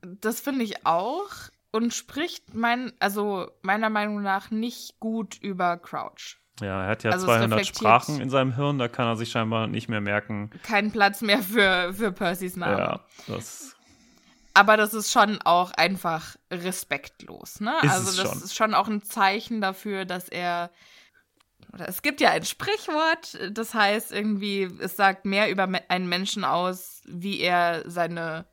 Das finde ich auch und spricht mein, also meiner Meinung nach nicht gut über Crouch. Ja, er hat ja also 200 Sprachen in seinem Hirn, da kann er sich scheinbar nicht mehr merken. Keinen Platz mehr für, für Percys Namen. Ja, das. Aber das ist schon auch einfach respektlos, ne? Ist also, das schon. ist schon auch ein Zeichen dafür, dass er. Oder es gibt ja ein Sprichwort, das heißt irgendwie, es sagt mehr über einen Menschen aus, wie er seine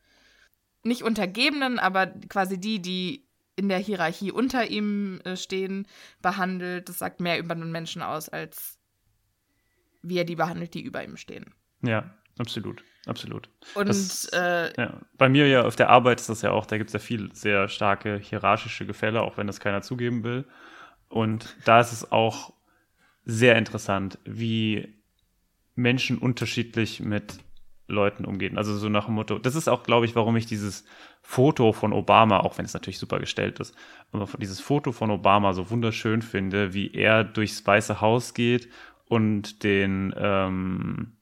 nicht Untergebenen, aber quasi die, die in der Hierarchie unter ihm äh, stehen, behandelt. Das sagt mehr über einen Menschen aus, als wie er die behandelt, die über ihm stehen. Ja, absolut. Absolut. Und das, äh, ja, bei mir ja auf der Arbeit ist das ja auch, da gibt es ja viel sehr starke hierarchische Gefälle, auch wenn das keiner zugeben will. Und da ist es auch sehr interessant, wie Menschen unterschiedlich mit Leuten umgeht. Also so nach dem Motto, das ist auch, glaube ich, warum ich dieses Foto von Obama, auch wenn es natürlich super gestellt ist, aber dieses Foto von Obama so wunderschön finde, wie er durchs Weiße Haus geht und den ähm,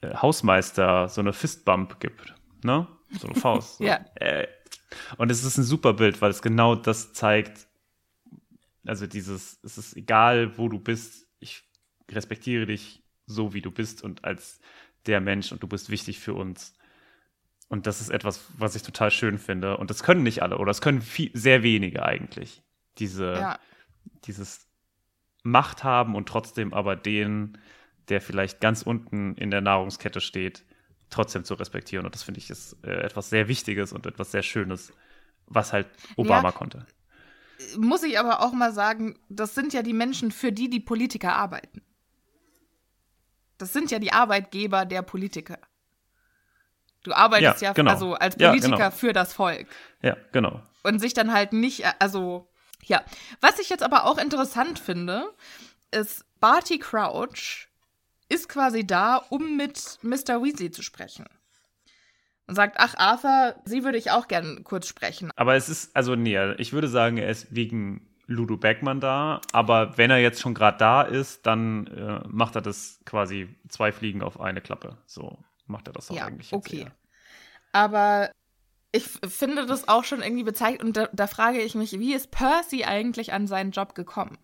äh, Hausmeister so eine Fistbump gibt, ne? So eine Faust. ja. Äh. Und es ist ein super Bild, weil es genau das zeigt, Also dieses, es ist egal, wo du bist, ich respektiere dich so, wie du bist und als der Mensch und du bist wichtig für uns. Und das ist etwas, was ich total schön finde. Und das können nicht alle oder das können viel, sehr wenige eigentlich. Diese, ja. dieses Macht haben und trotzdem aber den, der vielleicht ganz unten in der Nahrungskette steht, trotzdem zu respektieren. Und das finde ich ist äh, etwas sehr Wichtiges und etwas sehr Schönes, was halt Obama ja, konnte. Muss ich aber auch mal sagen, das sind ja die Menschen, für die die Politiker arbeiten. Das sind ja die Arbeitgeber der Politiker. Du arbeitest ja, ja genau. also als Politiker ja, genau. für das Volk. Ja, genau. Und sich dann halt nicht, also, ja. Was ich jetzt aber auch interessant finde, ist, Barty Crouch ist quasi da, um mit Mr. Weasley zu sprechen. Und sagt, ach, Arthur, sie würde ich auch gern kurz sprechen. Aber es ist, also nee, ich würde sagen, er ist wegen Ludo Beckmann da. Aber wenn er jetzt schon gerade da ist, dann äh, macht er das quasi zwei Fliegen auf eine Klappe. So macht er das auch ja, eigentlich. Jetzt okay. Eher. Aber ich finde das auch schon irgendwie bezeichnet. Und da, da frage ich mich, wie ist Percy eigentlich an seinen Job gekommen?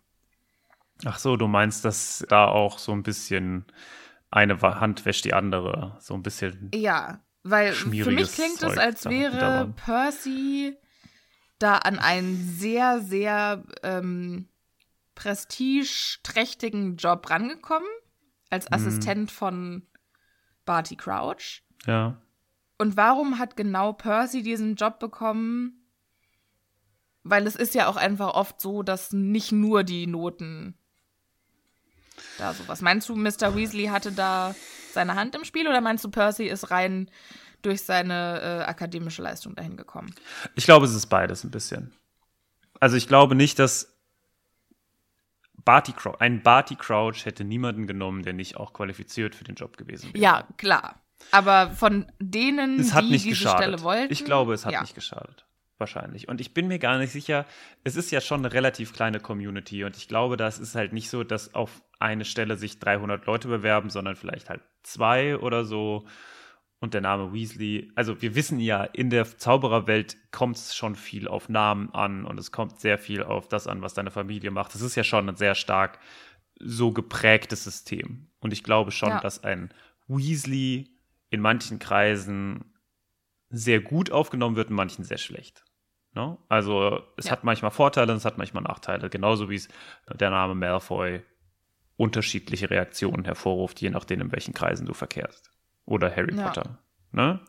Ach so, du meinst, dass da auch so ein bisschen eine Hand wäscht die andere, so ein bisschen. Ja, weil für mich klingt es, als wäre Percy da an einen sehr, sehr ähm, prestigeträchtigen Job rangekommen, als mhm. Assistent hm. von Barty Crouch. Ja. Und warum hat genau Percy diesen Job bekommen? Weil es ist ja auch einfach oft so, dass nicht nur die Noten da sowas. Meinst du, Mr. Weasley hatte da seine Hand im Spiel oder meinst du, Percy ist rein durch seine äh, akademische Leistung dahin gekommen? Ich glaube, es ist beides ein bisschen. Also ich glaube nicht, dass Barty Crouch, ein Barty Crouch hätte niemanden genommen, der nicht auch qualifiziert für den Job gewesen wäre. Ja, klar. Aber von denen, es hat die nicht diese geschadet. Stelle wollten. Ich glaube, es hat ja. nicht geschadet. Wahrscheinlich. Und ich bin mir gar nicht sicher, es ist ja schon eine relativ kleine Community und ich glaube, das ist halt nicht so, dass auf eine Stelle sich 300 Leute bewerben, sondern vielleicht halt zwei oder so. Und der Name Weasley, also wir wissen ja, in der Zaubererwelt kommt es schon viel auf Namen an und es kommt sehr viel auf das an, was deine Familie macht. Das ist ja schon ein sehr stark so geprägtes System. Und ich glaube schon, ja. dass ein Weasley in manchen Kreisen sehr gut aufgenommen wird, in manchen sehr schlecht. Ne? Also es ja. hat manchmal Vorteile und es hat manchmal Nachteile. Genauso wie es der Name Malfoy unterschiedliche Reaktionen hervorruft, je nachdem, in welchen Kreisen du verkehrst. Oder Harry ja. Potter. Ne?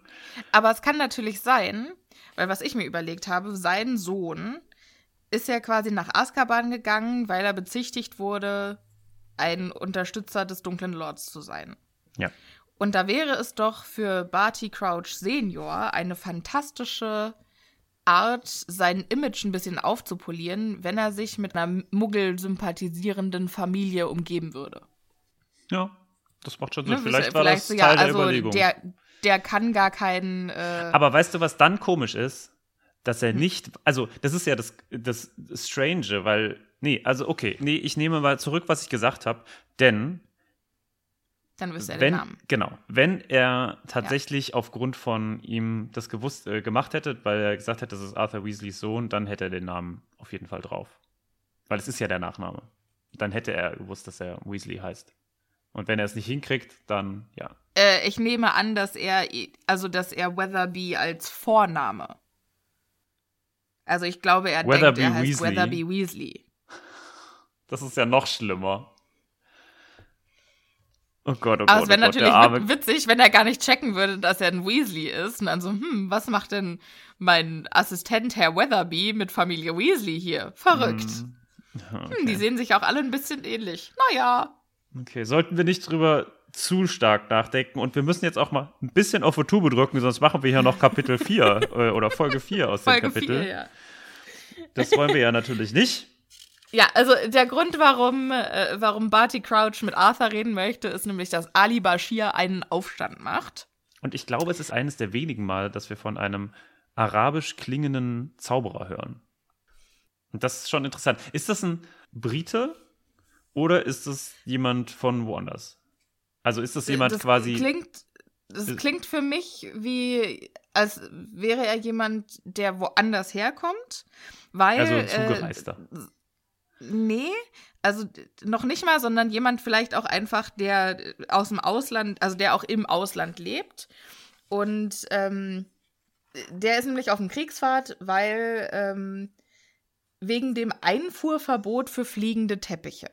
Aber es kann natürlich sein, weil was ich mir überlegt habe, sein Sohn ist ja quasi nach Azkaban gegangen, weil er bezichtigt wurde, ein Unterstützer des dunklen Lords zu sein. Ja. Und da wäre es doch für Barty Crouch Senior eine fantastische Art, sein Image ein bisschen aufzupolieren, wenn er sich mit einer Muggel-sympathisierenden Familie umgeben würde. Ja, das macht schon Sinn. Ne, vielleicht war vielleicht das so, Teil ja, der also Überlegung. Der, der kann gar keinen. Äh Aber weißt du, was dann komisch ist? Dass er hm. nicht, also das ist ja das, das Strange, weil, nee, also okay, nee, ich nehme mal zurück, was ich gesagt habe, denn dann wüsste er wenn, den Namen. Genau. Wenn er tatsächlich ja. aufgrund von ihm das gewusst, äh, gemacht hätte, weil er gesagt hätte, das ist Arthur Weasleys Sohn, dann hätte er den Namen auf jeden Fall drauf. Weil es ist ja der Nachname. Dann hätte er gewusst, dass er Weasley heißt. Und wenn er es nicht hinkriegt, dann ja. Äh, ich nehme an, dass er, also dass er Weatherby als Vorname. Also ich glaube, er Weatherby denkt, er heißt Weasley. Weatherby Weasley. Das ist ja noch schlimmer. Oh Gott, oh Aber Gott. es wäre oh natürlich witzig, wenn er gar nicht checken würde, dass er ein Weasley ist. Und dann so, hm, was macht denn mein Assistent Herr Weatherby mit Familie Weasley hier? Verrückt. Hm. Okay. Hm, die sehen sich auch alle ein bisschen ähnlich. Naja. Okay, sollten wir nicht drüber zu stark nachdenken. Und wir müssen jetzt auch mal ein bisschen auf Tube drücken, sonst machen wir hier noch Kapitel 4 äh, oder Folge 4 aus Folge dem Kapitel. 4, ja. Das wollen wir ja natürlich nicht. Ja, also der Grund, warum, äh, warum Barty Crouch mit Arthur reden möchte, ist nämlich, dass Ali Bashir einen Aufstand macht. Und ich glaube, es ist eines der wenigen Mal, dass wir von einem arabisch klingenden Zauberer hören. Und das ist schon interessant. Ist das ein Brite oder ist das jemand von woanders? Also ist das jemand das quasi. Klingt, das klingt für mich wie, als wäre er jemand, der woanders herkommt, weil. Also ein Zugereister. Äh, nee, also noch nicht mal, sondern jemand vielleicht auch einfach, der aus dem Ausland, also der auch im Ausland lebt. Und ähm, der ist nämlich auf dem Kriegsfahrt, weil ähm, wegen dem Einfuhrverbot für fliegende Teppiche.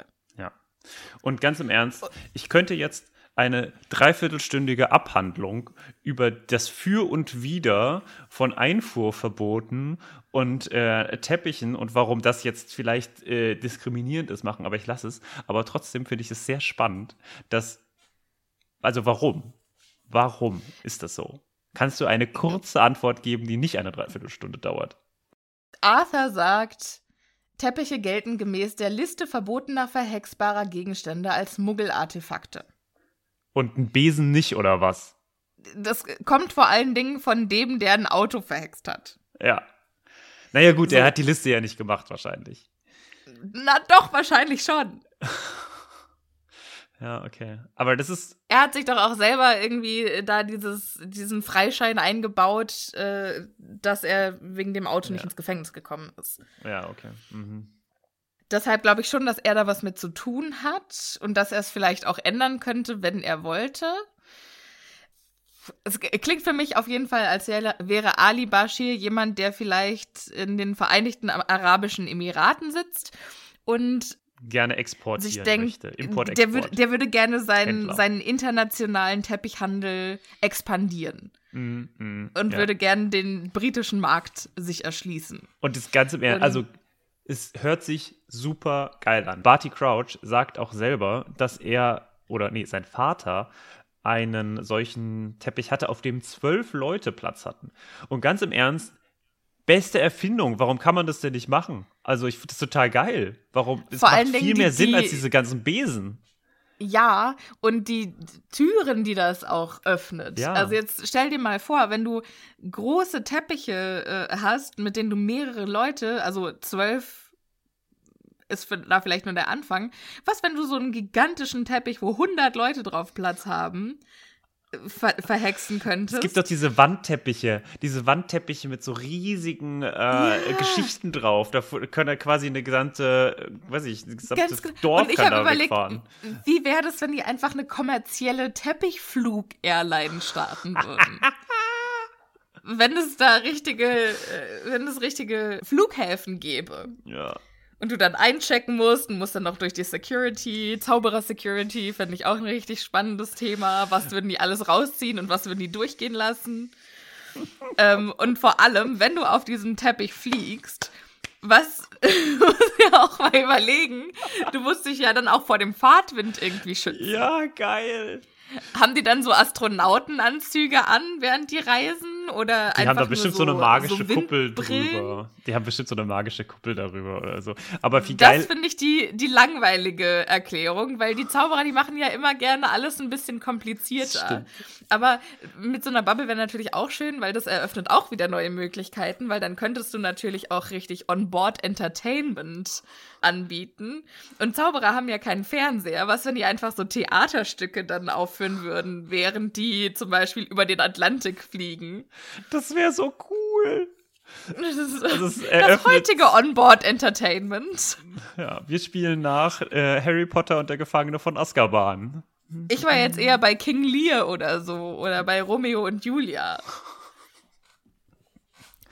Und ganz im Ernst, ich könnte jetzt eine dreiviertelstündige Abhandlung über das Für und Wider von Einfuhrverboten und äh, Teppichen und warum das jetzt vielleicht äh, diskriminierend ist machen, aber ich lasse es. Aber trotzdem finde ich es sehr spannend, dass, also warum? Warum ist das so? Kannst du eine kurze Antwort geben, die nicht eine Dreiviertelstunde dauert? Arthur sagt, Teppiche gelten gemäß der Liste verbotener verhexbarer Gegenstände als Muggelartefakte. Und ein Besen nicht, oder was? Das kommt vor allen Dingen von dem, der ein Auto verhext hat. Ja. Naja, gut, so. er hat die Liste ja nicht gemacht, wahrscheinlich. Na doch, wahrscheinlich schon. ja, okay. Aber das ist. Er hat sich doch auch selber irgendwie da dieses, diesen Freischein eingebaut, äh, dass er wegen dem Auto ja. nicht ins Gefängnis gekommen ist. Ja, okay. Mhm. Deshalb glaube ich schon, dass er da was mit zu tun hat und dass er es vielleicht auch ändern könnte, wenn er wollte. Es klingt für mich auf jeden Fall, als wäre Ali Bashir jemand, der vielleicht in den Vereinigten Arabischen Emiraten sitzt und gerne exportieren sich denkt, möchte. Import, -Export. Der, würd, der würde gerne seinen, seinen internationalen Teppichhandel expandieren. Mm, mm, und ja. würde gerne den britischen Markt sich erschließen. Und das Ganze mehr, also es hört sich super geil an. Barty Crouch sagt auch selber, dass er, oder nee, sein Vater einen solchen Teppich hatte, auf dem zwölf Leute Platz hatten. Und ganz im Ernst, beste Erfindung. Warum kann man das denn nicht machen? Also ich finde das total geil. Warum? Es Vor macht viel mehr die, Sinn als diese ganzen Besen. Ja, und die Türen, die das auch öffnet. Ja. Also jetzt stell dir mal vor, wenn du große Teppiche äh, hast, mit denen du mehrere Leute, also zwölf ist da vielleicht nur der Anfang. Was, wenn du so einen gigantischen Teppich, wo 100 Leute drauf Platz haben, ver verhexen könntest. Es gibt doch diese Wandteppiche, diese Wandteppiche mit so riesigen äh, ja. Geschichten drauf. Da können quasi eine gesamte, weiß ich, ein gesamtes Ganz Dorf Und ich kann da überlegt, wegfahren. Wie wäre das, wenn die einfach eine kommerzielle Teppichflug-Airline starten würden? wenn es da richtige, äh, wenn es richtige Flughäfen gäbe. Ja und du dann einchecken musst und musst dann noch durch die Security, Zauberer-Security, fände ich auch ein richtig spannendes Thema. Was würden die alles rausziehen und was würden die durchgehen lassen? ähm, und vor allem, wenn du auf diesem Teppich fliegst, was muss ja auch mal überlegen, du musst dich ja dann auch vor dem Fahrtwind irgendwie schützen. Ja, geil. Haben die dann so Astronautenanzüge an, während die reisen? Oder die einfach haben da bestimmt so, so eine magische so Kuppel drüber. Die haben bestimmt so eine magische Kuppel darüber oder so. Aber wie geil. Das finde ich die, die langweilige Erklärung, weil die Zauberer, die machen ja immer gerne alles ein bisschen komplizierter. Aber mit so einer Bubble wäre natürlich auch schön, weil das eröffnet auch wieder neue Möglichkeiten, weil dann könntest du natürlich auch richtig On-Board Entertainment anbieten. Und Zauberer haben ja keinen Fernseher. Was, wenn die einfach so Theaterstücke dann aufführen würden, während die zum Beispiel über den Atlantik fliegen? Das wäre so cool. Das, ist, also das heutige Onboard-Entertainment. Ja, wir spielen nach äh, Harry Potter und der Gefangene von Azkaban. Ich war jetzt eher bei King Lear oder so oder bei Romeo und Julia.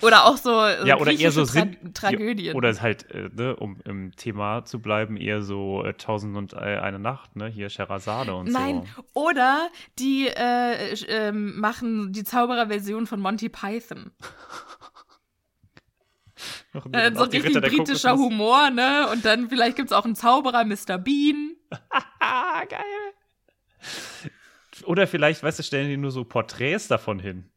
Oder auch so, so ja, oder eher so Tra Sinn, Tragödien. Oder halt, äh, ne, um im Thema zu bleiben, eher so äh, Tausend und eine Nacht, ne? Hier Scheherazade und Nein. so. Nein, oder die äh, äh, machen die Zauberer-Version von Monty Python. äh, so richtig britischer Humor, ne? Und dann vielleicht gibt es auch einen Zauberer, Mr. Bean. Geil. Oder vielleicht, weißt du, stellen die nur so Porträts davon hin.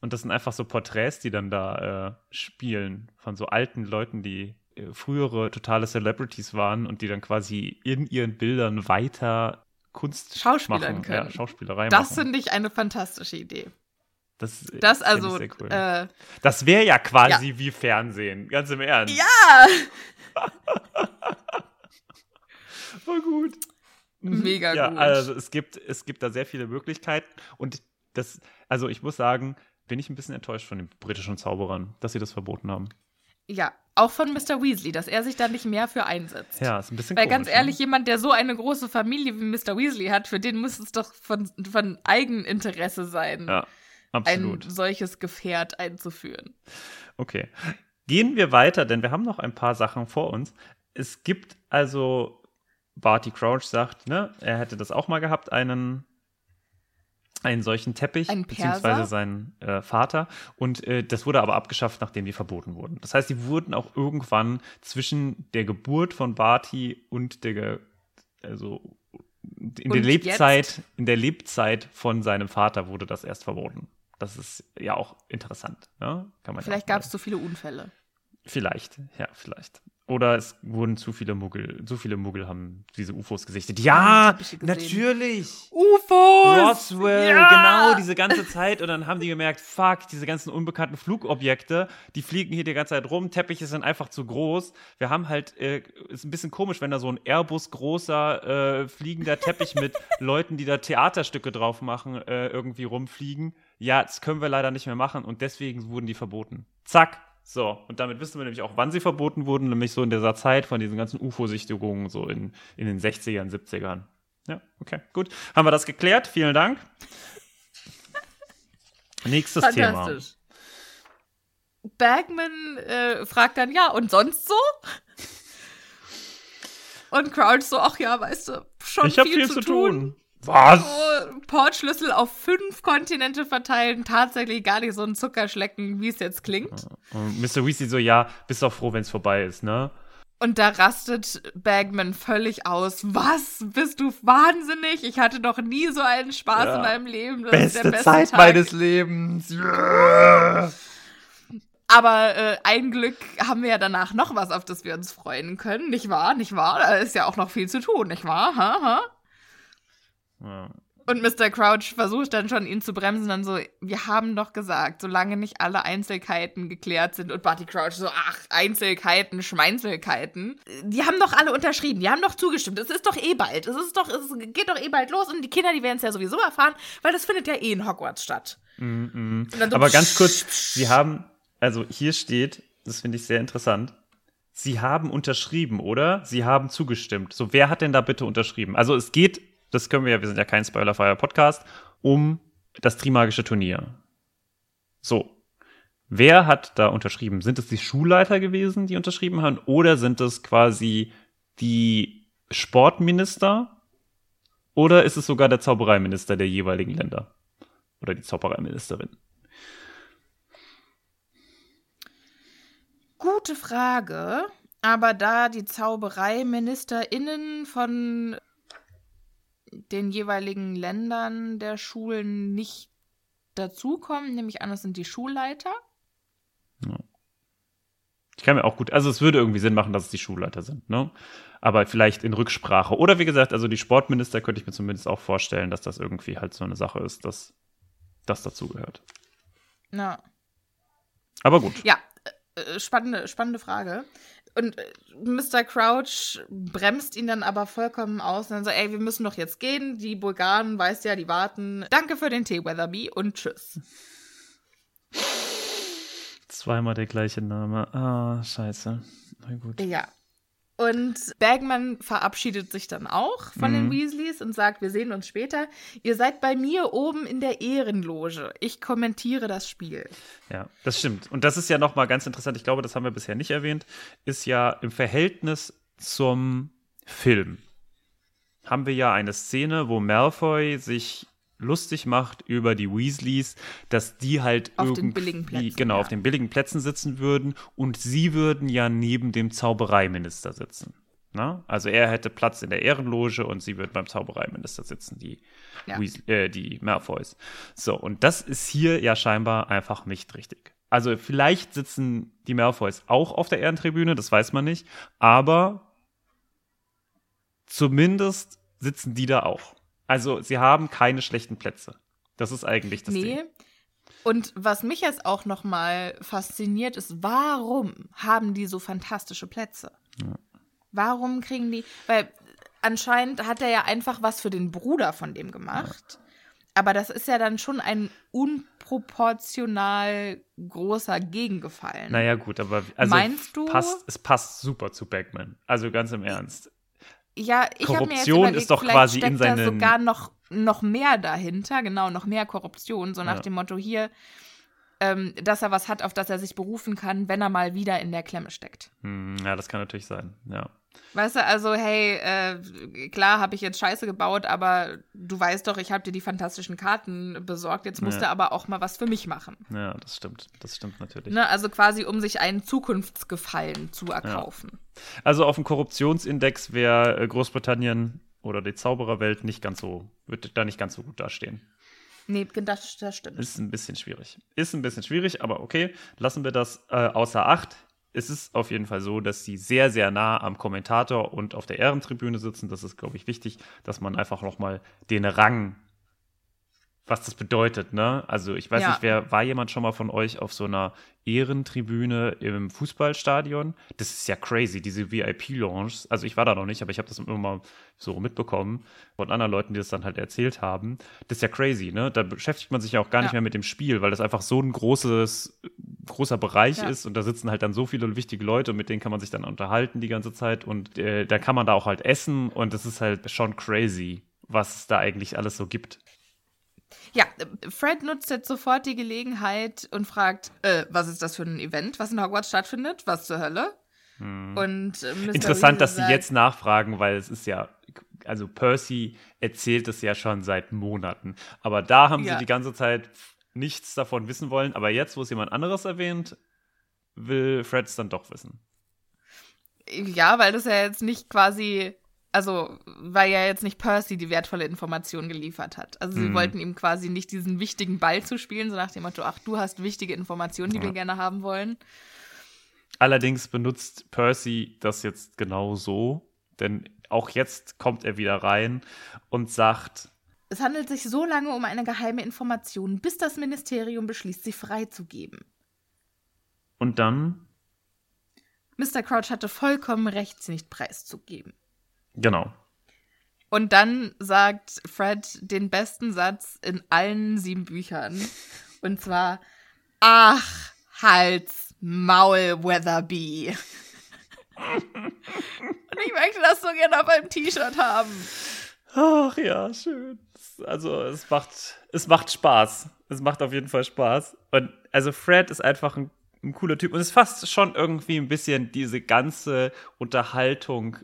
Und das sind einfach so Porträts, die dann da äh, spielen von so alten Leuten, die äh, frühere totale Celebrities waren und die dann quasi in ihren Bildern weiter Kunst Schauspielern machen. können. Ja, Schauspielerei das finde ich eine fantastische Idee. Das, das also, cool. äh, das wäre ja quasi ja. wie Fernsehen, ganz im Ernst. Ja! Voll gut. Mega ja, gut. Also es gibt, es gibt da sehr viele Möglichkeiten und das, also ich muss sagen, bin ich ein bisschen enttäuscht von den britischen Zauberern, dass sie das verboten haben. Ja, Auch von Mr. Weasley, dass er sich da nicht mehr für einsetzt. Ja, ist ein bisschen Weil komisch, ganz ehrlich, ne? jemand, der so eine große Familie wie Mr. Weasley hat, für den muss es doch von, von Eigeninteresse sein, Ja, absolut. ein solches Gefährt einzuführen. Okay. Gehen wir weiter, denn wir haben noch ein paar Sachen vor uns. Es gibt also, Barty Crouch sagt, ne, er hätte das auch mal gehabt, einen, einen solchen Teppich, Ein beziehungsweise sein äh, Vater. Und äh, das wurde aber abgeschafft, nachdem die verboten wurden. Das heißt, die wurden auch irgendwann zwischen der Geburt von Barty und der, also in der Und Lebzeit, in der Lebzeit von seinem Vater wurde das erst verboten. Das ist ja auch interessant. Ne? Kann man ja Vielleicht mal- gab es zu viele Unfälle. Vielleicht, ja, vielleicht. Oder es wurden zu viele Muggel, zu viele Muggel haben diese UFOs gesichtet. Ja, natürlich. UFOs! Roswell, Ja! genau, diese ganze Zeit. Und dann haben die gemerkt, fuck, diese ganzen unbekannten Flugobjekte, die fliegen hier die ganze Zeit rum. Teppiche sind einfach zu groß. Wir haben halt, äh, ist ein bisschen komisch, wenn da so ein Airbus großer äh, fliegender Teppich mit Leuten, die da Theaterstücke drauf machen, äh, irgendwie rumfliegen. Ja, das können wir leider nicht mehr machen und deswegen wurden die verboten. Zack. So, und damit wissen wir nämlich auch, wann sie verboten wurden, nämlich so in dieser Zeit von diesen ganzen UFO-Sichtigungen, so in, in den 60ern, 70ern. Ja, okay, gut. Haben wir das geklärt? Vielen Dank. Nächstes Thema. Bagman äh, fragt dann, ja, und sonst so? Und Crouch so, ach ja, weißt du, schon Ich habe viel, zu tun. Was? So, Portschlüssel auf fünf Kontinente verteilen, tatsächlich gar nicht so ein Zuckerschlecken, wie es jetzt klingt. Und Mr. Weasley so, ja, bist doch froh, wenn es vorbei ist, ne? Und da rastet Bagman völlig aus. Was? Bist du wahnsinnig? Ich hatte doch nie so einen Spaß Ja. in meinem Leben. Das ist der beste Tag. meines Lebens. Yeah. Aber äh, ein Glück haben wir ja danach noch was, auf das wir uns freuen können, nicht wahr? Nicht wahr? Da ist ja auch noch viel zu tun, nicht wahr? Ha, ha? Ja. Und Mr. Crouch versucht dann schon, ihn zu bremsen, dann so, wir haben doch gesagt, solange nicht alle Einzelheiten geklärt sind. Und Barty Crouch so, ach, Einzelheiten, Schmeinzelheiten. Die haben doch alle unterschrieben, die haben doch zugestimmt. Es ist doch eh bald. Es ist doch, es geht doch eh bald los. Und die Kinder, die werden es ja sowieso erfahren, weil das findet ja eh in Hogwarts statt. Und dann so, Aber ganz kurz, Sie haben, also hier steht, das finde ich sehr interessant, Sie haben unterschrieben, oder? Sie haben zugestimmt. So, wer hat denn da bitte unterschrieben? Also es geht, das können wir ja, wir sind ja kein spoilerfreier Podcast, um das Trimagische Turnier. So. Wer hat da unterschrieben? Sind es die Schulleiter gewesen, die unterschrieben haben, oder sind es quasi die Sportminister? Oder ist es sogar der Zaubereiminister der jeweiligen Länder? Oder die Zaubereiministerin? Gute Frage. Aber da die ZaubereiministerInnen von den jeweiligen Ländern der Schulen nicht dazukommen, nehme ich an, das sind die Schulleiter. Ich kann mir auch gut, also es würde irgendwie Sinn machen, dass es die Schulleiter sind, ne? Aber vielleicht in Rücksprache. Oder wie gesagt, also die Sportminister könnte ich mir zumindest auch vorstellen, dass das irgendwie halt so eine Sache ist, dass das dazugehört. Na. Aber gut. Ja, äh, spannende, spannende Frage. Und äh, Mr. Crouch bremst ihn dann aber vollkommen aus und dann so, ey, wir müssen doch jetzt gehen. Die Bulgaren, weißt ja, die warten. Danke für den Tee, Weatherby, und tschüss. Zweimal der gleiche Name. Ah, scheiße. Na gut. Ja. Und Bagman verabschiedet sich dann auch von den Weasleys und sagt, wir sehen uns später. Ihr seid bei mir oben in der Ehrenloge. Ich kommentiere das Spiel. Ja, das stimmt. Und das ist ja nochmal ganz interessant. Ich glaube, das haben wir bisher nicht erwähnt. Ist ja im Verhältnis zum Film. Haben wir ja eine Szene, wo Malfoy sich lustig macht über die Weasleys, dass die halt Auf den billigen Plätzen, genau, ja. auf den billigen Plätzen sitzen würden und sie würden ja neben dem Zaubereiminister sitzen. Na? Also er hätte Platz in der Ehrenloge und sie würden beim Zaubereiminister sitzen, die, Ja. Weas- äh, die Malfoys. So, und das ist hier ja scheinbar einfach nicht richtig. Also vielleicht sitzen die Malfoys auch auf der Ehrentribüne, das weiß man nicht, aber zumindest sitzen die da auch. Also sie haben keine schlechten Plätze. Das ist eigentlich das nee. Ding. Und was mich jetzt auch noch mal fasziniert ist, warum haben die so fantastische Plätze? Warum kriegen die, weil anscheinend hat er ja einfach was für den Bruder von dem gemacht. aber das ist ja dann schon ein unproportional großer Gegengefallen. Naja, gut, aber also Meinst du? Passt, es passt super zu Backman. Also ganz im Ernst. Ja, ich habe mir jetzt Korruption überlegt, ist doch vielleicht quasi steckt in da seinen- sogar noch, noch mehr dahinter, genau, noch mehr Korruption, so nach Ja. dem Motto hier, ähm, dass er was hat, auf das er sich berufen kann, wenn er mal wieder in der Klemme steckt. Hm, ja, das kann natürlich sein. Ja. Weißt du, also hey, äh, klar habe ich jetzt Scheiße gebaut, aber du weißt doch, ich habe dir die fantastischen Karten besorgt, jetzt musst Ja. du aber auch mal was für mich machen. ja, das stimmt. Das stimmt natürlich. Ne? Also quasi, um sich einen Zukunftsgefallen zu erkaufen. Also auf dem Korruptionsindex wäre äh, Großbritannien oder die Zaubererwelt nicht ganz so, wird da nicht ganz so gut dastehen. Nee, das, das stimmt. Ist ein bisschen schwierig. Ist ein bisschen schwierig, aber okay, lassen wir das äh, außer Acht. Es ist auf jeden Fall so, dass sie sehr, sehr nah am Kommentator und auf der Ehrentribüne sitzen. Das ist, glaube ich, wichtig, dass man einfach nochmal den Rang, was das bedeutet, ne? Also ich weiß Ja. nicht, wer war jemand schon mal von euch auf so einer Ehrentribüne im Fußballstadion? Das ist ja crazy, diese VIP-Lounge. Also ich war da noch nicht, aber ich habe das immer mal so mitbekommen von anderen Leuten, die das dann halt erzählt haben. Das ist ja crazy, ne? Da beschäftigt man sich ja auch gar nicht Ja. mehr mit dem Spiel, weil das einfach so ein großes, großer Bereich Ja. ist und da sitzen halt dann so viele wichtige Leute und mit denen kann man sich dann unterhalten die ganze Zeit und äh, da kann man da auch halt essen und das ist halt schon crazy, was es da eigentlich alles so gibt. Ja, äh, Fred nutzt jetzt sofort die Gelegenheit und fragt, äh, was ist das für ein Event, was in Hogwarts stattfindet? Was zur Hölle? Und äh. Hm. Interessant, dass sie sagt, jetzt nachfragen, weil es ist ja, also Percy erzählt es ja schon seit Monaten. Aber da haben Ja. sie die ganze Zeit nichts davon wissen wollen. Aber jetzt, wo es jemand anderes erwähnt, will Fred es dann doch wissen. Ja, weil das ja jetzt nicht quasi, also weil ja jetzt nicht Percy die wertvolle Information geliefert hat. Also sie Mhm. wollten ihm quasi nicht diesen wichtigen Ball zu spielen, so nach dem Motto, ach, du hast wichtige Informationen, die wir gerne haben wollen. Allerdings benutzt Percy das jetzt genau so, denn auch jetzt kommt er wieder rein und sagt, Es handelt sich so lange um eine geheime Information, bis das Ministerium beschließt, sie freizugeben. und dann, Mr. Crouch hatte vollkommen recht, sie nicht preiszugeben. Genau, Und dann sagt Fred den besten Satz in allen sieben Büchern. Und zwar, ach, Hals, Maul, Weatherby. Und ich möchte das so gerne auf einem T-Shirt haben. Ach ja, schön. Also es macht, es macht Spaß. Es macht auf jeden Fall Spaß. Und also Fred ist einfach ein, ein cooler Typ. Und es fasst schon irgendwie ein bisschen diese ganze Unterhaltung,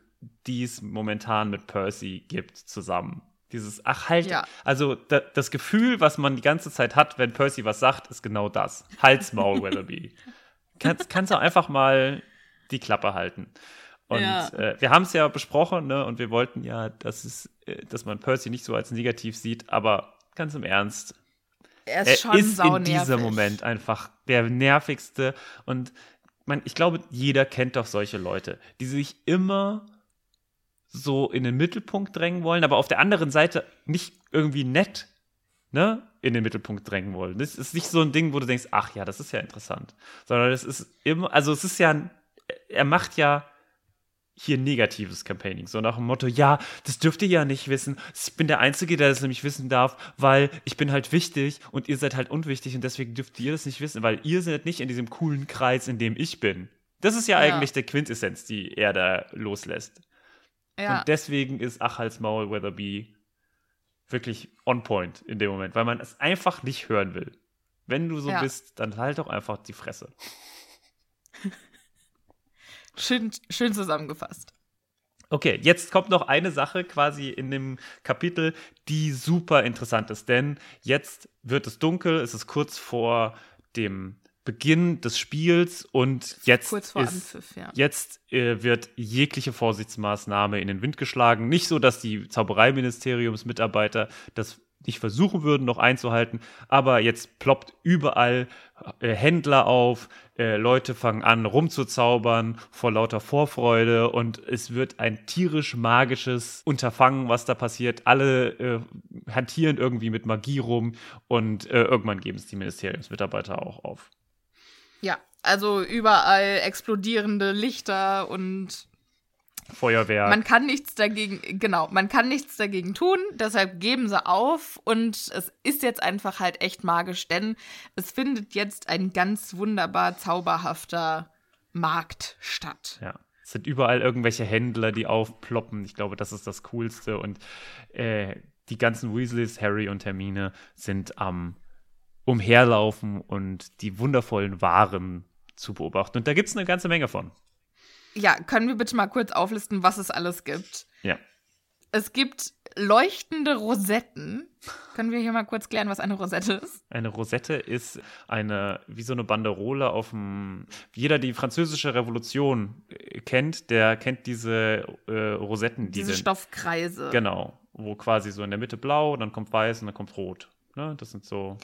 die es momentan mit Percy gibt, zusammen. Dieses, ach halt, Ja. also da, das Gefühl, was man die ganze Zeit hat, wenn Percy was sagt, ist genau das. Halsmaul, Weatherby. kannst, kannst du einfach mal die Klappe halten. Und Ja. äh, wir haben es ja besprochen, ne? Und wir wollten ja, dass es, äh, dass man Percy nicht so als negativ sieht, aber ganz im Ernst, Er ist er schon ist in diesem. Moment einfach der nervigste. Und man, ich glaube, jeder kennt doch solche Leute, die sich immer so in den Mittelpunkt drängen wollen, aber auf der anderen Seite nicht irgendwie nett ne, in den Mittelpunkt drängen wollen. Das ist nicht so ein Ding, wo du denkst, ach ja, das ist ja interessant. Sondern es ist immer, also es ist ja, ein- er macht ja hier negatives Campaigning, so nach dem Motto, ja, das dürft ihr ja nicht wissen. Ich bin der Einzige, der das nämlich wissen darf, weil ich bin halt wichtig und ihr seid halt unwichtig und deswegen dürft ihr das nicht wissen, weil ihr seid nicht in diesem coolen Kreis, in dem ich bin. Das ist ja, Ja. eigentlich der Quintessenz, die er da loslässt. Ja. Und deswegen ist Ach als Maul Weatherby wirklich on point in dem Moment, weil man es einfach nicht hören will. Wenn du so Ja. bist, dann halt doch einfach die Fresse. Schön, schön zusammengefasst. Okay, jetzt kommt noch eine Sache quasi in dem Kapitel, die super interessant ist, denn jetzt wird es dunkel, es ist kurz vor dem Beginn des Spiels und jetzt ist, Anpfiff, ja. Jetzt äh, wird jegliche Vorsichtsmaßnahme in den Wind geschlagen. Nicht so, dass die Zaubereiministeriumsmitarbeiter das nicht versuchen würden, noch einzuhalten, aber jetzt ploppt überall äh, Händler auf, äh, Leute fangen an rumzuzaubern vor lauter Vorfreude und es wird ein tierisch magisches Unterfangen, was da passiert. Alle äh, hantieren irgendwie mit Magie rum und äh, irgendwann geben es die Ministeriumsmitarbeiter auch auf. Ja, also überall explodierende Lichter und Feuerwehr. Man kann nichts dagegen, genau, man kann nichts dagegen tun, deshalb geben sie auf und es ist jetzt einfach halt echt magisch, denn es findet jetzt ein ganz wunderbar zauberhafter Markt statt. Ja. Es sind überall irgendwelche Händler, die aufploppen. Ich glaube, das ist das Coolste. Und äh, die ganzen Weasleys, Harry und Hermine, sind am Umherlaufen und die wundervollen Waren zu beobachten. Und da gibt es eine ganze Menge von. Ja, können wir bitte mal kurz auflisten, was es alles gibt? Ja. Es gibt leuchtende Rosetten. Können wir hier mal kurz klären, was eine Rosette ist? Eine Rosette ist eine, wie so eine Banderole auf dem. Jeder, die französische Revolution äh, kennt, der kennt diese äh, Rosetten. Diese die Stoffkreise. Genau, wo quasi so in der Mitte blau, dann kommt weiß und dann kommt rot. Ne? Das sind so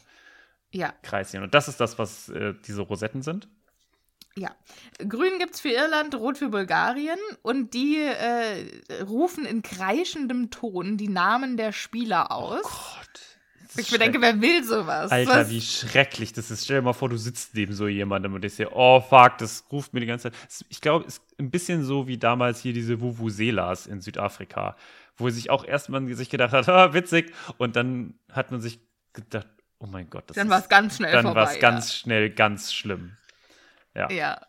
ja. Kreischen. Und das ist das, was äh, diese Rosetten sind. Ja, grün gibt es für Irland, rot für Bulgarien und die äh, rufen in kreischendem Ton die Namen der Spieler aus. Oh Gott. Ich mir denke, wer will sowas? Alter, Was? wie schrecklich das ist. Stell dir mal vor, du sitzt neben so jemandem und ich sehe, oh fuck, das ruft mir die ganze Zeit. Ich glaube, es ist ein bisschen so wie damals hier diese Vuvuzelas in Südafrika, wo sich auch erstmal sich gedacht hat, ah, witzig, und dann hat man sich gedacht, oh mein Gott, das Dann ist, war es ganz schnell dann war es ganz schnell ganz schlimm. Ja. Ja.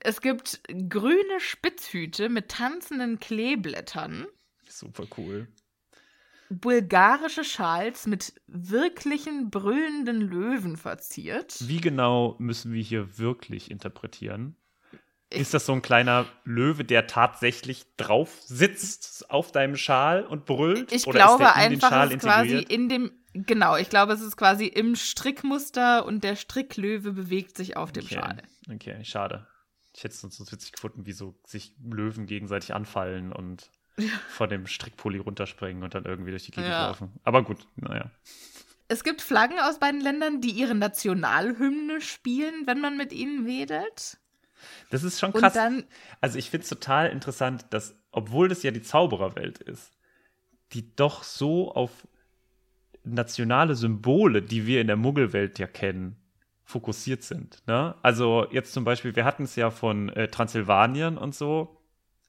Es gibt grüne Spitzhüte mit tanzenden Kleeblättern, Super cool. bulgarische Schals mit wirklichen brüllenden Löwen verziert. Wie genau müssen wir hier wirklich interpretieren? ist das so ein kleiner Löwe, der tatsächlich drauf sitzt auf deinem Schal und brüllt? Ich Oder glaube ist der in den einfach, Schal es ist quasi in dem, genau, ich glaube, es ist quasi im Strickmuster und der Stricklöwe bewegt sich auf dem Okay. Schal. Okay, schade. Ich hätte es sonst so witzig gefunden, wie so sich Löwen gegenseitig anfallen und von dem Strickpulli runterspringen und dann irgendwie durch die Gegend Ja. laufen. Aber gut, naja. Es gibt Flaggen aus beiden Ländern, die ihre Nationalhymne spielen, wenn man mit ihnen wedelt. Das ist schon Und krass. dann, Also ich finde es total interessant, dass, obwohl das ja die Zaubererwelt ist, die doch so auf nationale Symbole, die wir in der Muggelwelt ja kennen, fokussiert sind. Ne? Also jetzt zum Beispiel, wir hatten es ja von äh, Transsilvanien und so.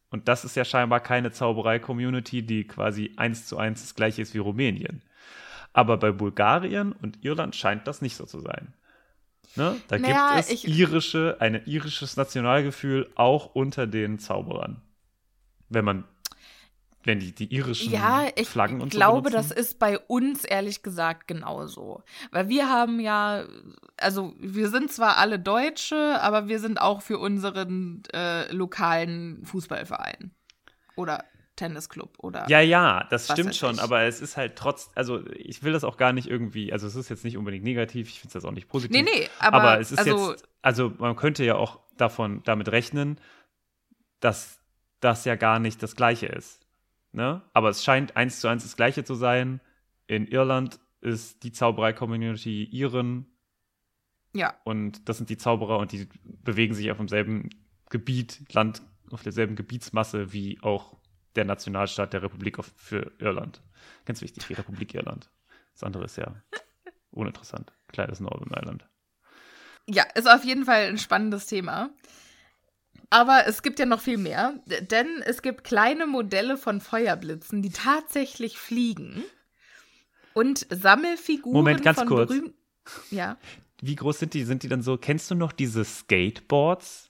Und das ist ja scheinbar keine Zauberei-Community, die quasi eins zu eins das gleiche ist wie Rumänien. Aber bei Bulgarien und Irland scheint das nicht so zu sein. Ne? Da Naja, gibt es ich- irische, ein irisches Nationalgefühl auch unter den Zauberern. Wenn man, wenn die, die irischen ja, ich Flaggen und glaube, so das benutzen. ist bei uns ehrlich gesagt genauso. Weil wir haben ja, also wir sind zwar alle Deutsche, aber wir sind auch für unseren äh, lokalen Fußballverein. Oder Tennisclub oder. Ja, ja, das stimmt schon, ich. aber es ist halt trotz, also ich will das auch gar nicht irgendwie, also es ist jetzt nicht unbedingt negativ, ich finde es jetzt auch nicht positiv. Nee, nee, aber, es ist also, jetzt, also man könnte ja auch davon, damit rechnen, dass das ja gar nicht das Gleiche ist. Ne? Aber es scheint eins zu eins das Gleiche zu sein. In Irland ist die Zauberei-Community Iren ja. und das sind die Zauberer und die bewegen sich auf demselben Gebiet, Land, auf derselben Gebietsmasse wie auch der Nationalstaat der Republik für Irland. Ganz wichtig, die Republik Irland. Das andere ist ja uninteressant. Kleines Northern Ireland. Ja, ist auf jeden Fall ein spannendes Thema. Aber es gibt ja noch viel mehr, denn es gibt kleine Modelle von Feuerblitzen, die tatsächlich fliegen. Und Sammelfiguren Moment, ganz von kurz. Ja. Wie groß sind die? Sind die dann so? Kennst du noch diese Skateboards?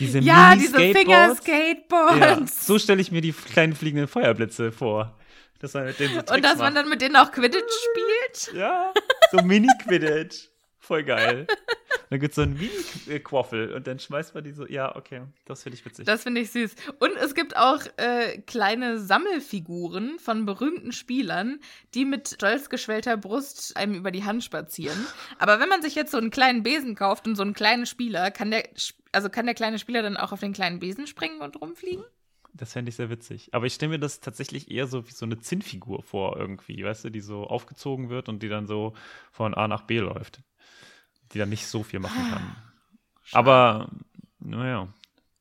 Diese Ja, diese? Finger-Skateboards. Ja, so stelle ich mir die kleinen fliegenden Feuerblitze vor. Dass man mit denen so Und dass man macht. dann mit denen auch Quidditch spielt. Ja, so Mini-Quidditch. Voll geil. Dann gibt es so einen Mini-Quaffel und dann schmeißt man die so. Ja, okay, das finde ich witzig. Das finde ich süß. Und es gibt auch äh, kleine Sammelfiguren von berühmten Spielern, die mit stolz geschwellter Brust einem über die Hand spazieren. Aber wenn man sich jetzt so einen kleinen Besen kauft und so einen kleinen Spieler, kann der, also kann der kleine Spieler dann auch auf den kleinen Besen springen und rumfliegen? Das fände ich sehr witzig. Aber ich stelle mir das tatsächlich eher so wie so eine Zinnfigur vor, irgendwie, weißt du, die so aufgezogen wird und die dann so von A nach B läuft. Die dann nicht so viel machen kann. Aber, naja,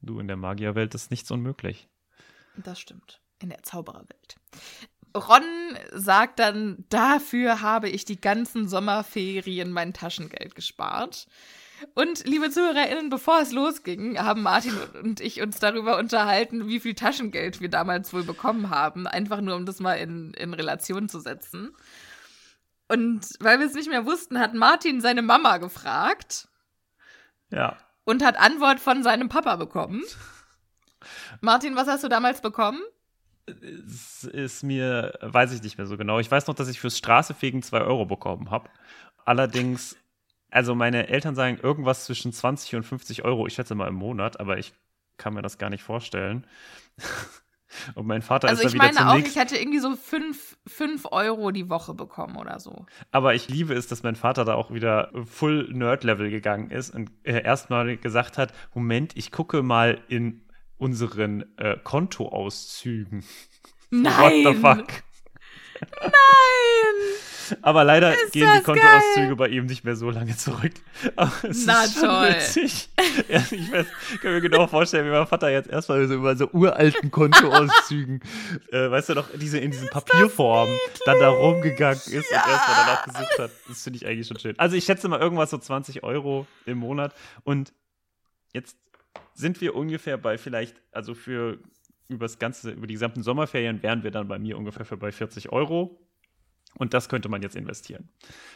du in der Magierwelt ist nichts unmöglich. Das stimmt. In der Zaubererwelt. Ron sagt dann, dafür habe ich die ganzen Sommerferien mein Taschengeld gespart. Und liebe ZuhörerInnen, bevor es losging, haben Martin und ich uns darüber unterhalten, wie viel Taschengeld wir damals wohl bekommen haben. Einfach nur, um das mal in, in Relation zu setzen. Und weil wir es nicht mehr wussten, hat Martin seine Mama gefragt. Ja. Und hat Antwort von seinem Papa bekommen. Martin, was hast du damals bekommen? Es ist mir, weiß ich nicht mehr so genau. Ich weiß noch, dass ich fürs Straßefegen zwei Euro bekommen habe. Allerdings, also meine Eltern sagen irgendwas zwischen 20 und 50 Euro, ich schätze mal im Monat, aber ich kann mir das gar nicht vorstellen. Und mein Vater also ist da wieder ich meine auch, ich hätte irgendwie so 5 fünf Euro die Woche bekommen oder so. Aber ich liebe es, dass mein Vater da auch wieder full Nerd-Level gegangen ist und äh, erstmal gesagt hat: Moment, ich gucke mal in unseren äh, Kontoauszügen. Nein! What the fuck? Nein! Aber leider Ist gehen die Kontoauszüge geil? bei ihm nicht mehr so lange zurück. Aber es Na ist toll. witzig. Ja, ich weiß, kann mir genau vorstellen, wie mein Vater jetzt erstmal so über so uralten Kontoauszügen, äh, weißt du noch, diese in diesen Papierformen dann da rumgegangen ist und erstmal danach gesucht hat. Das finde ich eigentlich schon schön. Also ich schätze mal irgendwas so 20 Euro im Monat. Und jetzt sind wir ungefähr bei vielleicht, also für über das ganze, über die gesamten Sommerferien wären wir dann bei mir ungefähr für bei 40 Euro. Und das könnte man jetzt investieren.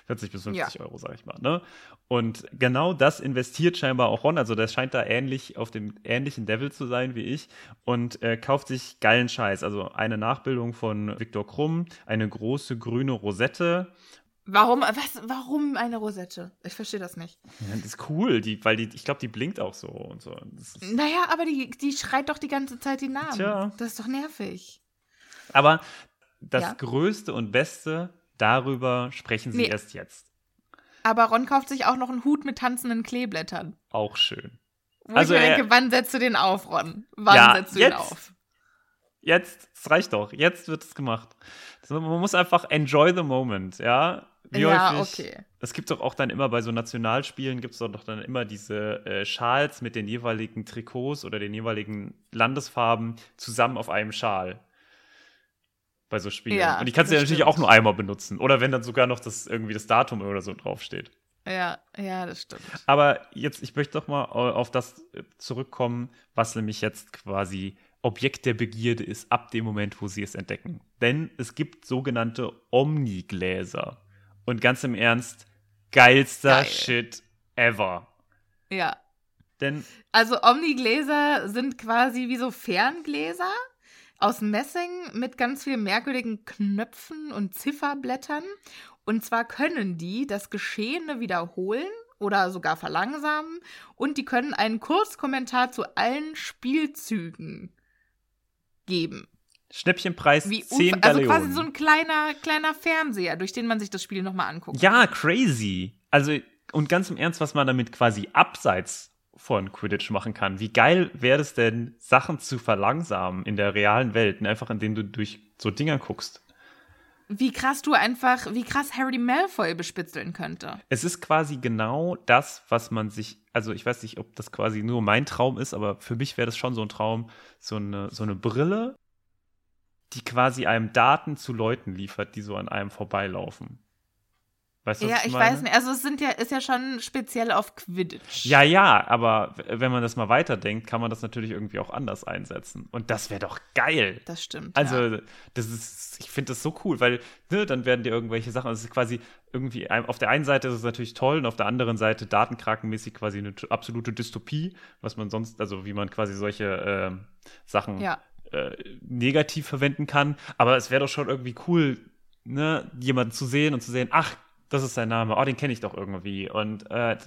40 bis 50 Ja. Euro, sag ich mal. Ne? Und genau das investiert scheinbar auch Ron. Also der scheint da ähnlich auf dem ähnlichen Level zu sein wie ich und äh, kauft sich geilen Scheiß. Also eine Nachbildung von Viktor Krumm, eine große grüne Rosette. Warum, was, warum eine Rosette? Ich verstehe das nicht. Ja, das ist cool, die, weil die, ich glaube, die blinkt auch so und so. Naja, aber die, die schreit doch die ganze Zeit die Namen. Tja. Das ist doch nervig. aber das Ja. Größte und Beste, darüber sprechen sie Nee. erst jetzt. Aber Ron kauft sich auch noch einen Hut mit tanzenden Kleeblättern. Auch schön. Wo Also ich mir denke, wann setzt du den auf, Ron? Wann Ja, setzt du ihn jetzt. auf? Jetzt, es reicht doch. Jetzt wird es gemacht. Man muss einfach enjoy the moment, ja. Wie Ja, häufig, okay. Es gibt doch auch dann immer bei so Nationalspielen gibt es doch dann immer diese äh, Schals mit den jeweiligen Trikots oder den jeweiligen Landesfarben zusammen auf einem Schal. Bei so Spielen. Ja, Und die kannst du ja natürlich stimmt. auch nur einmal benutzen. Oder wenn dann sogar noch das irgendwie das Datum oder so draufsteht. Ja, ja, das stimmt. Aber jetzt, ich möchte doch mal au- auf das äh, zurückkommen, was nämlich jetzt quasi Objekt der Begierde ist, ab dem Moment, wo sie es entdecken. Denn es gibt sogenannte Omnigläser. Und ganz im Ernst, geilster Geil. Shit ever. Ja. Denn Also Omnigläser sind quasi wie so Ferngläser aus Messing mit ganz vielen merkwürdigen Knöpfen und Zifferblättern. Und zwar können die das Geschehene wiederholen oder sogar verlangsamen und die können einen Kurzkommentar zu allen Spielzügen geben. Schnäppchenpreis Wie 10 unf- also Galeonen. quasi so ein kleiner, kleiner Fernseher, durch den man sich das Spiel nochmal anguckt. ja, crazy. Also, und ganz im Ernst, was man damit quasi abseits von Quidditch machen kann. Wie geil wäre es denn, Sachen zu verlangsamen in der realen Welt, ne? einfach indem du durch so Dinger guckst. Wie krass du einfach, wie krass Harry Malfoy bespitzeln könnte. Es ist quasi genau das, was man sich, also ich weiß nicht, ob das quasi nur mein Traum ist, aber für mich wäre das schon so ein Traum, so eine, so eine Brille, die quasi einem Daten zu Leuten liefert, die so an einem vorbeilaufen. Weißt du, was Ja, ich ich weiß nicht. Also es sind ja, ist ja schon speziell auf Quidditch. Ja, ja, aber wenn man das mal weiterdenkt, kann man das natürlich irgendwie auch anders einsetzen. Und das wäre doch geil. Das stimmt. Also, ja. das ist, ich finde das so cool, weil, ne, dann werden dir irgendwelche Sachen, also es ist quasi irgendwie, auf der einen Seite ist es natürlich toll und auf der anderen Seite datenkrakenmäßig quasi eine absolute Dystopie, was man sonst, also wie man quasi solche ähm, Sachen Ja. Äh, negativ verwenden kann. Aber es wäre doch schon irgendwie cool, ne, jemanden zu sehen und zu sehen, ach, das ist sein Name, oh, den kenne ich doch irgendwie. Und äh,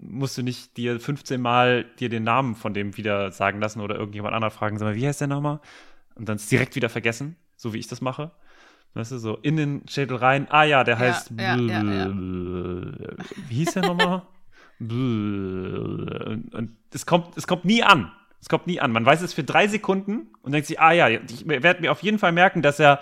musst du nicht dir 15 Mal dir den Namen von dem wieder sagen lassen oder irgendjemand anderen fragen, sag mal, wie heißt der nochmal? Und dann es direkt wieder vergessen, so wie ich das mache. Weißt du, so in den Schädel rein, ah ja, der Ja, heißt ja, ja. wie hieß der nochmal? und, und es kommt, es kommt nie an. Es kommt nie an. Man weiß es für drei Sekunden und denkt sich, ah ja, ich werde mir auf jeden Fall merken, dass er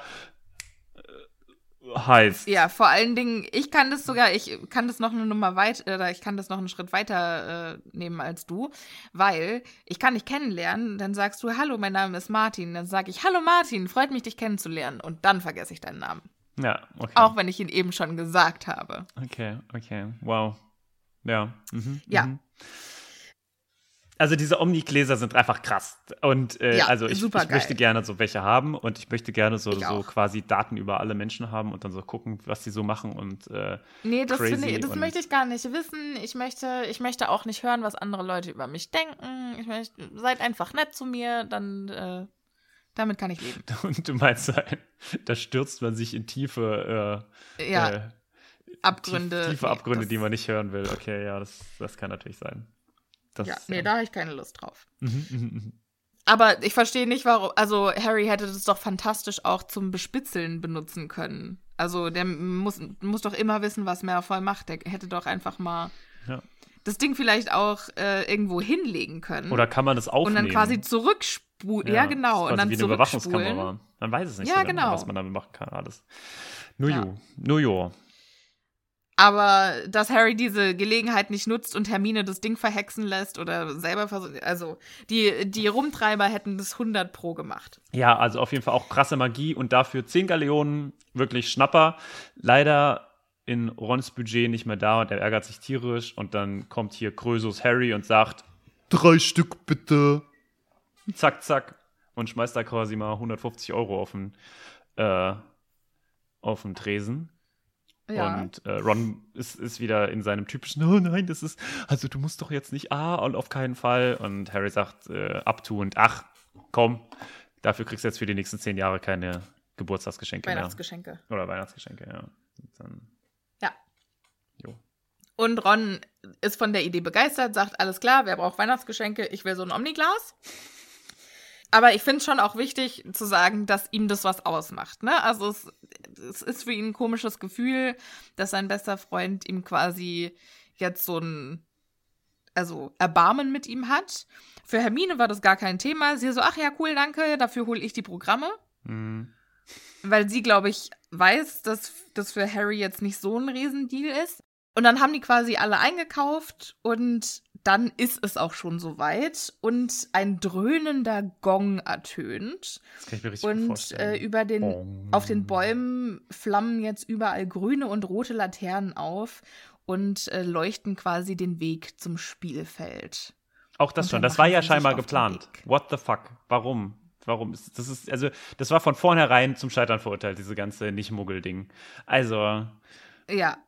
äh, heißt. ja, vor allen Dingen, ich kann das sogar, ich kann das noch eine Nummer weit, oder ich kann das noch einen Schritt weiter äh, nehmen als du, weil ich kann dich kennenlernen, dann sagst du, hallo, mein Name ist Martin, dann sage ich, hallo Martin, freut mich, dich kennenzulernen und dann vergesse ich deinen Namen. Ja, okay. Auch wenn ich ihn eben schon gesagt habe. Okay, okay. Wow. Ja. Mhm, Ja. mhm. Also diese Omni-Gläser sind einfach krass. Und äh, Ja, also ich, ich möchte gerne so welche haben und ich möchte gerne so, so quasi Daten über alle Menschen haben und dann so gucken, was die so machen und äh, Nee, das, crazy finde ich, das und- möchte ich gar nicht wissen. Ich möchte, ich möchte auch nicht hören, was andere Leute über mich denken. Ich möchte, seid einfach nett zu mir, dann äh, damit kann ich leben. Und du meinst, da stürzt man sich in tiefe, äh, Ja, äh, Abgründe. tief, tiefe nee, Abgründe, das- die man nicht hören will. Okay, ja, das, das kann natürlich sein. Das, Ja, nee, da habe ich keine Lust drauf. Mhm, mhm, mhm. Aber ich verstehe nicht, warum. Also, Harry hätte das doch fantastisch auch zum Bespitzeln benutzen können. Also, der muss, muss doch immer wissen, was Malfoy macht. Der hätte doch einfach mal Ja. das Ding vielleicht auch äh, irgendwo hinlegen können. Oder kann man das und aufnehmen? dann quasi zurückspulen. Ja, genau. das ist Und dann wie eine. Überwachungskamera. Man weiß es nicht Ja, so genau, genau. was man damit machen kann, alles. Nur Ja. jo. Nur jo. Aber dass Harry diese Gelegenheit nicht nutzt und Hermine das Ding verhexen lässt oder selber versucht. Also, die, die Rumtreiber hätten das 100 Pro gemacht. Ja, also auf jeden Fall auch krasse Magie und dafür 10 Galeonen, wirklich Schnapper. Leider in Rons Budget nicht mehr da und er ärgert sich tierisch und dann kommt hier Krösus Harry und sagt, drei Stück bitte. Zack, zack. Und schmeißt da quasi mal 150 Euro auf den, äh, auf den Tresen. Ja. Und äh, Ron ist, ist wieder in seinem typischen, oh nein, das ist, also du musst doch jetzt nicht, ah, und auf keinen Fall. Und Harry sagt äh, abtuend, ach, komm, dafür kriegst du jetzt für die nächsten zehn Jahre keine Geburtstagsgeschenke Weihnachtsgeschenke. mehr. Oder Weihnachtsgeschenke, ja. Und dann, Ja. jo. Und Ron ist von der Idee begeistert, sagt, alles klar, wer braucht Weihnachtsgeschenke? Ich will so ein Omniglas. Aber ich finde es schon auch wichtig zu sagen, dass ihm das was ausmacht. Ne? Also es, es ist für ihn ein komisches Gefühl, dass sein bester Freund ihm quasi jetzt so ein also Erbarmen mit ihm hat. Für Hermine war das gar kein Thema. Sie so, ach ja, cool, danke, dafür hole ich die Programme. Mhm. Weil sie, glaube ich, weiß, dass das für Harry jetzt nicht so ein Riesendeal ist. Und dann haben die quasi alle eingekauft und dann ist es auch schon soweit und ein dröhnender Gong ertönt. Das kann ich mir richtig Und vorstellen. äh, über den, Bong. auf den Bäumen flammen jetzt überall grüne und rote Laternen auf und äh, leuchten quasi den Weg zum Spielfeld. Auch das schon, das war ja scheinbar geplant. What the fuck? Warum? Warum ist das ist also das war von vornherein zum Scheitern verurteilt, diese ganze Nicht-Muggel-Ding. Also Ja,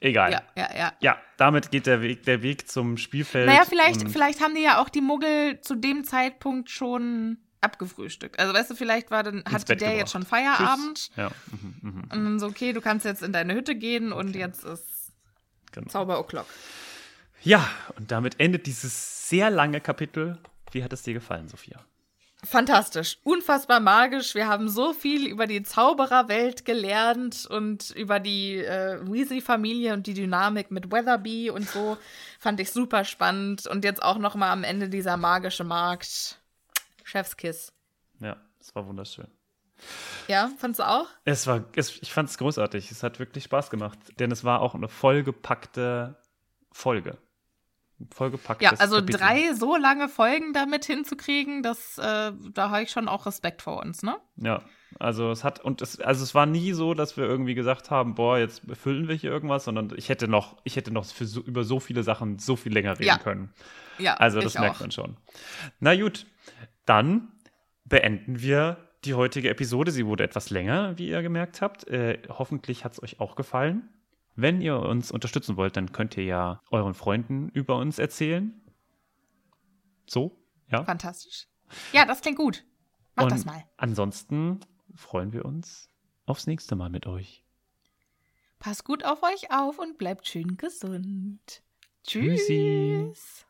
egal. ja, ja, ja. Ja, damit geht der Weg, der Weg zum Spielfeld. Naja, vielleicht, vielleicht haben die ja auch die Muggel zu dem Zeitpunkt schon abgefrühstückt. Also weißt du, vielleicht war dann, ins hat Bett der gebracht. jetzt schon Feierabend Tschüss. Ja, mhm, mhm, und dann so, okay, du kannst jetzt in deine Hütte gehen und Okay. jetzt ist genau. Zauber O'Clock. Ja, und damit endet dieses sehr lange Kapitel. Wie hat es dir gefallen, Sophia? Fantastisch, unfassbar magisch. Wir haben so viel über die Zaubererwelt gelernt und über die äh, Weasley-Familie und die Dynamik mit Weatherby und so. Fand ich super spannend. Und jetzt auch noch mal am Ende dieser magische Markt. Chefskiss. Ja, es war wunderschön. Ja, fandst du auch? Es war, es, ich fand es großartig. Es hat wirklich Spaß gemacht, denn es war auch eine vollgepackte Folge. Ein Vollgepacktes Ja, also Kapitel. drei so lange Folgen damit hinzukriegen, das, äh, da habe ich schon auch Respekt vor uns, ne? Ja, also es hat und es also es war nie so, dass wir irgendwie gesagt haben, boah, jetzt befüllen wir hier irgendwas, sondern ich hätte noch ich hätte noch für so, über so viele Sachen so viel länger reden Ja. können. Ja, Also das merkt auch. man schon. Na gut, dann beenden wir die heutige Episode. Sie wurde etwas länger, wie ihr gemerkt habt. Äh, hoffentlich hat es euch auch gefallen. Wenn ihr uns unterstützen wollt, dann könnt ihr ja euren Freunden über uns erzählen. So, ja. Fantastisch. Ja, das klingt gut. Mach Und das mal. Ansonsten freuen wir uns aufs nächste Mal mit euch. Passt gut auf euch auf und bleibt schön gesund. Tschüssi. Tschüss. Hey,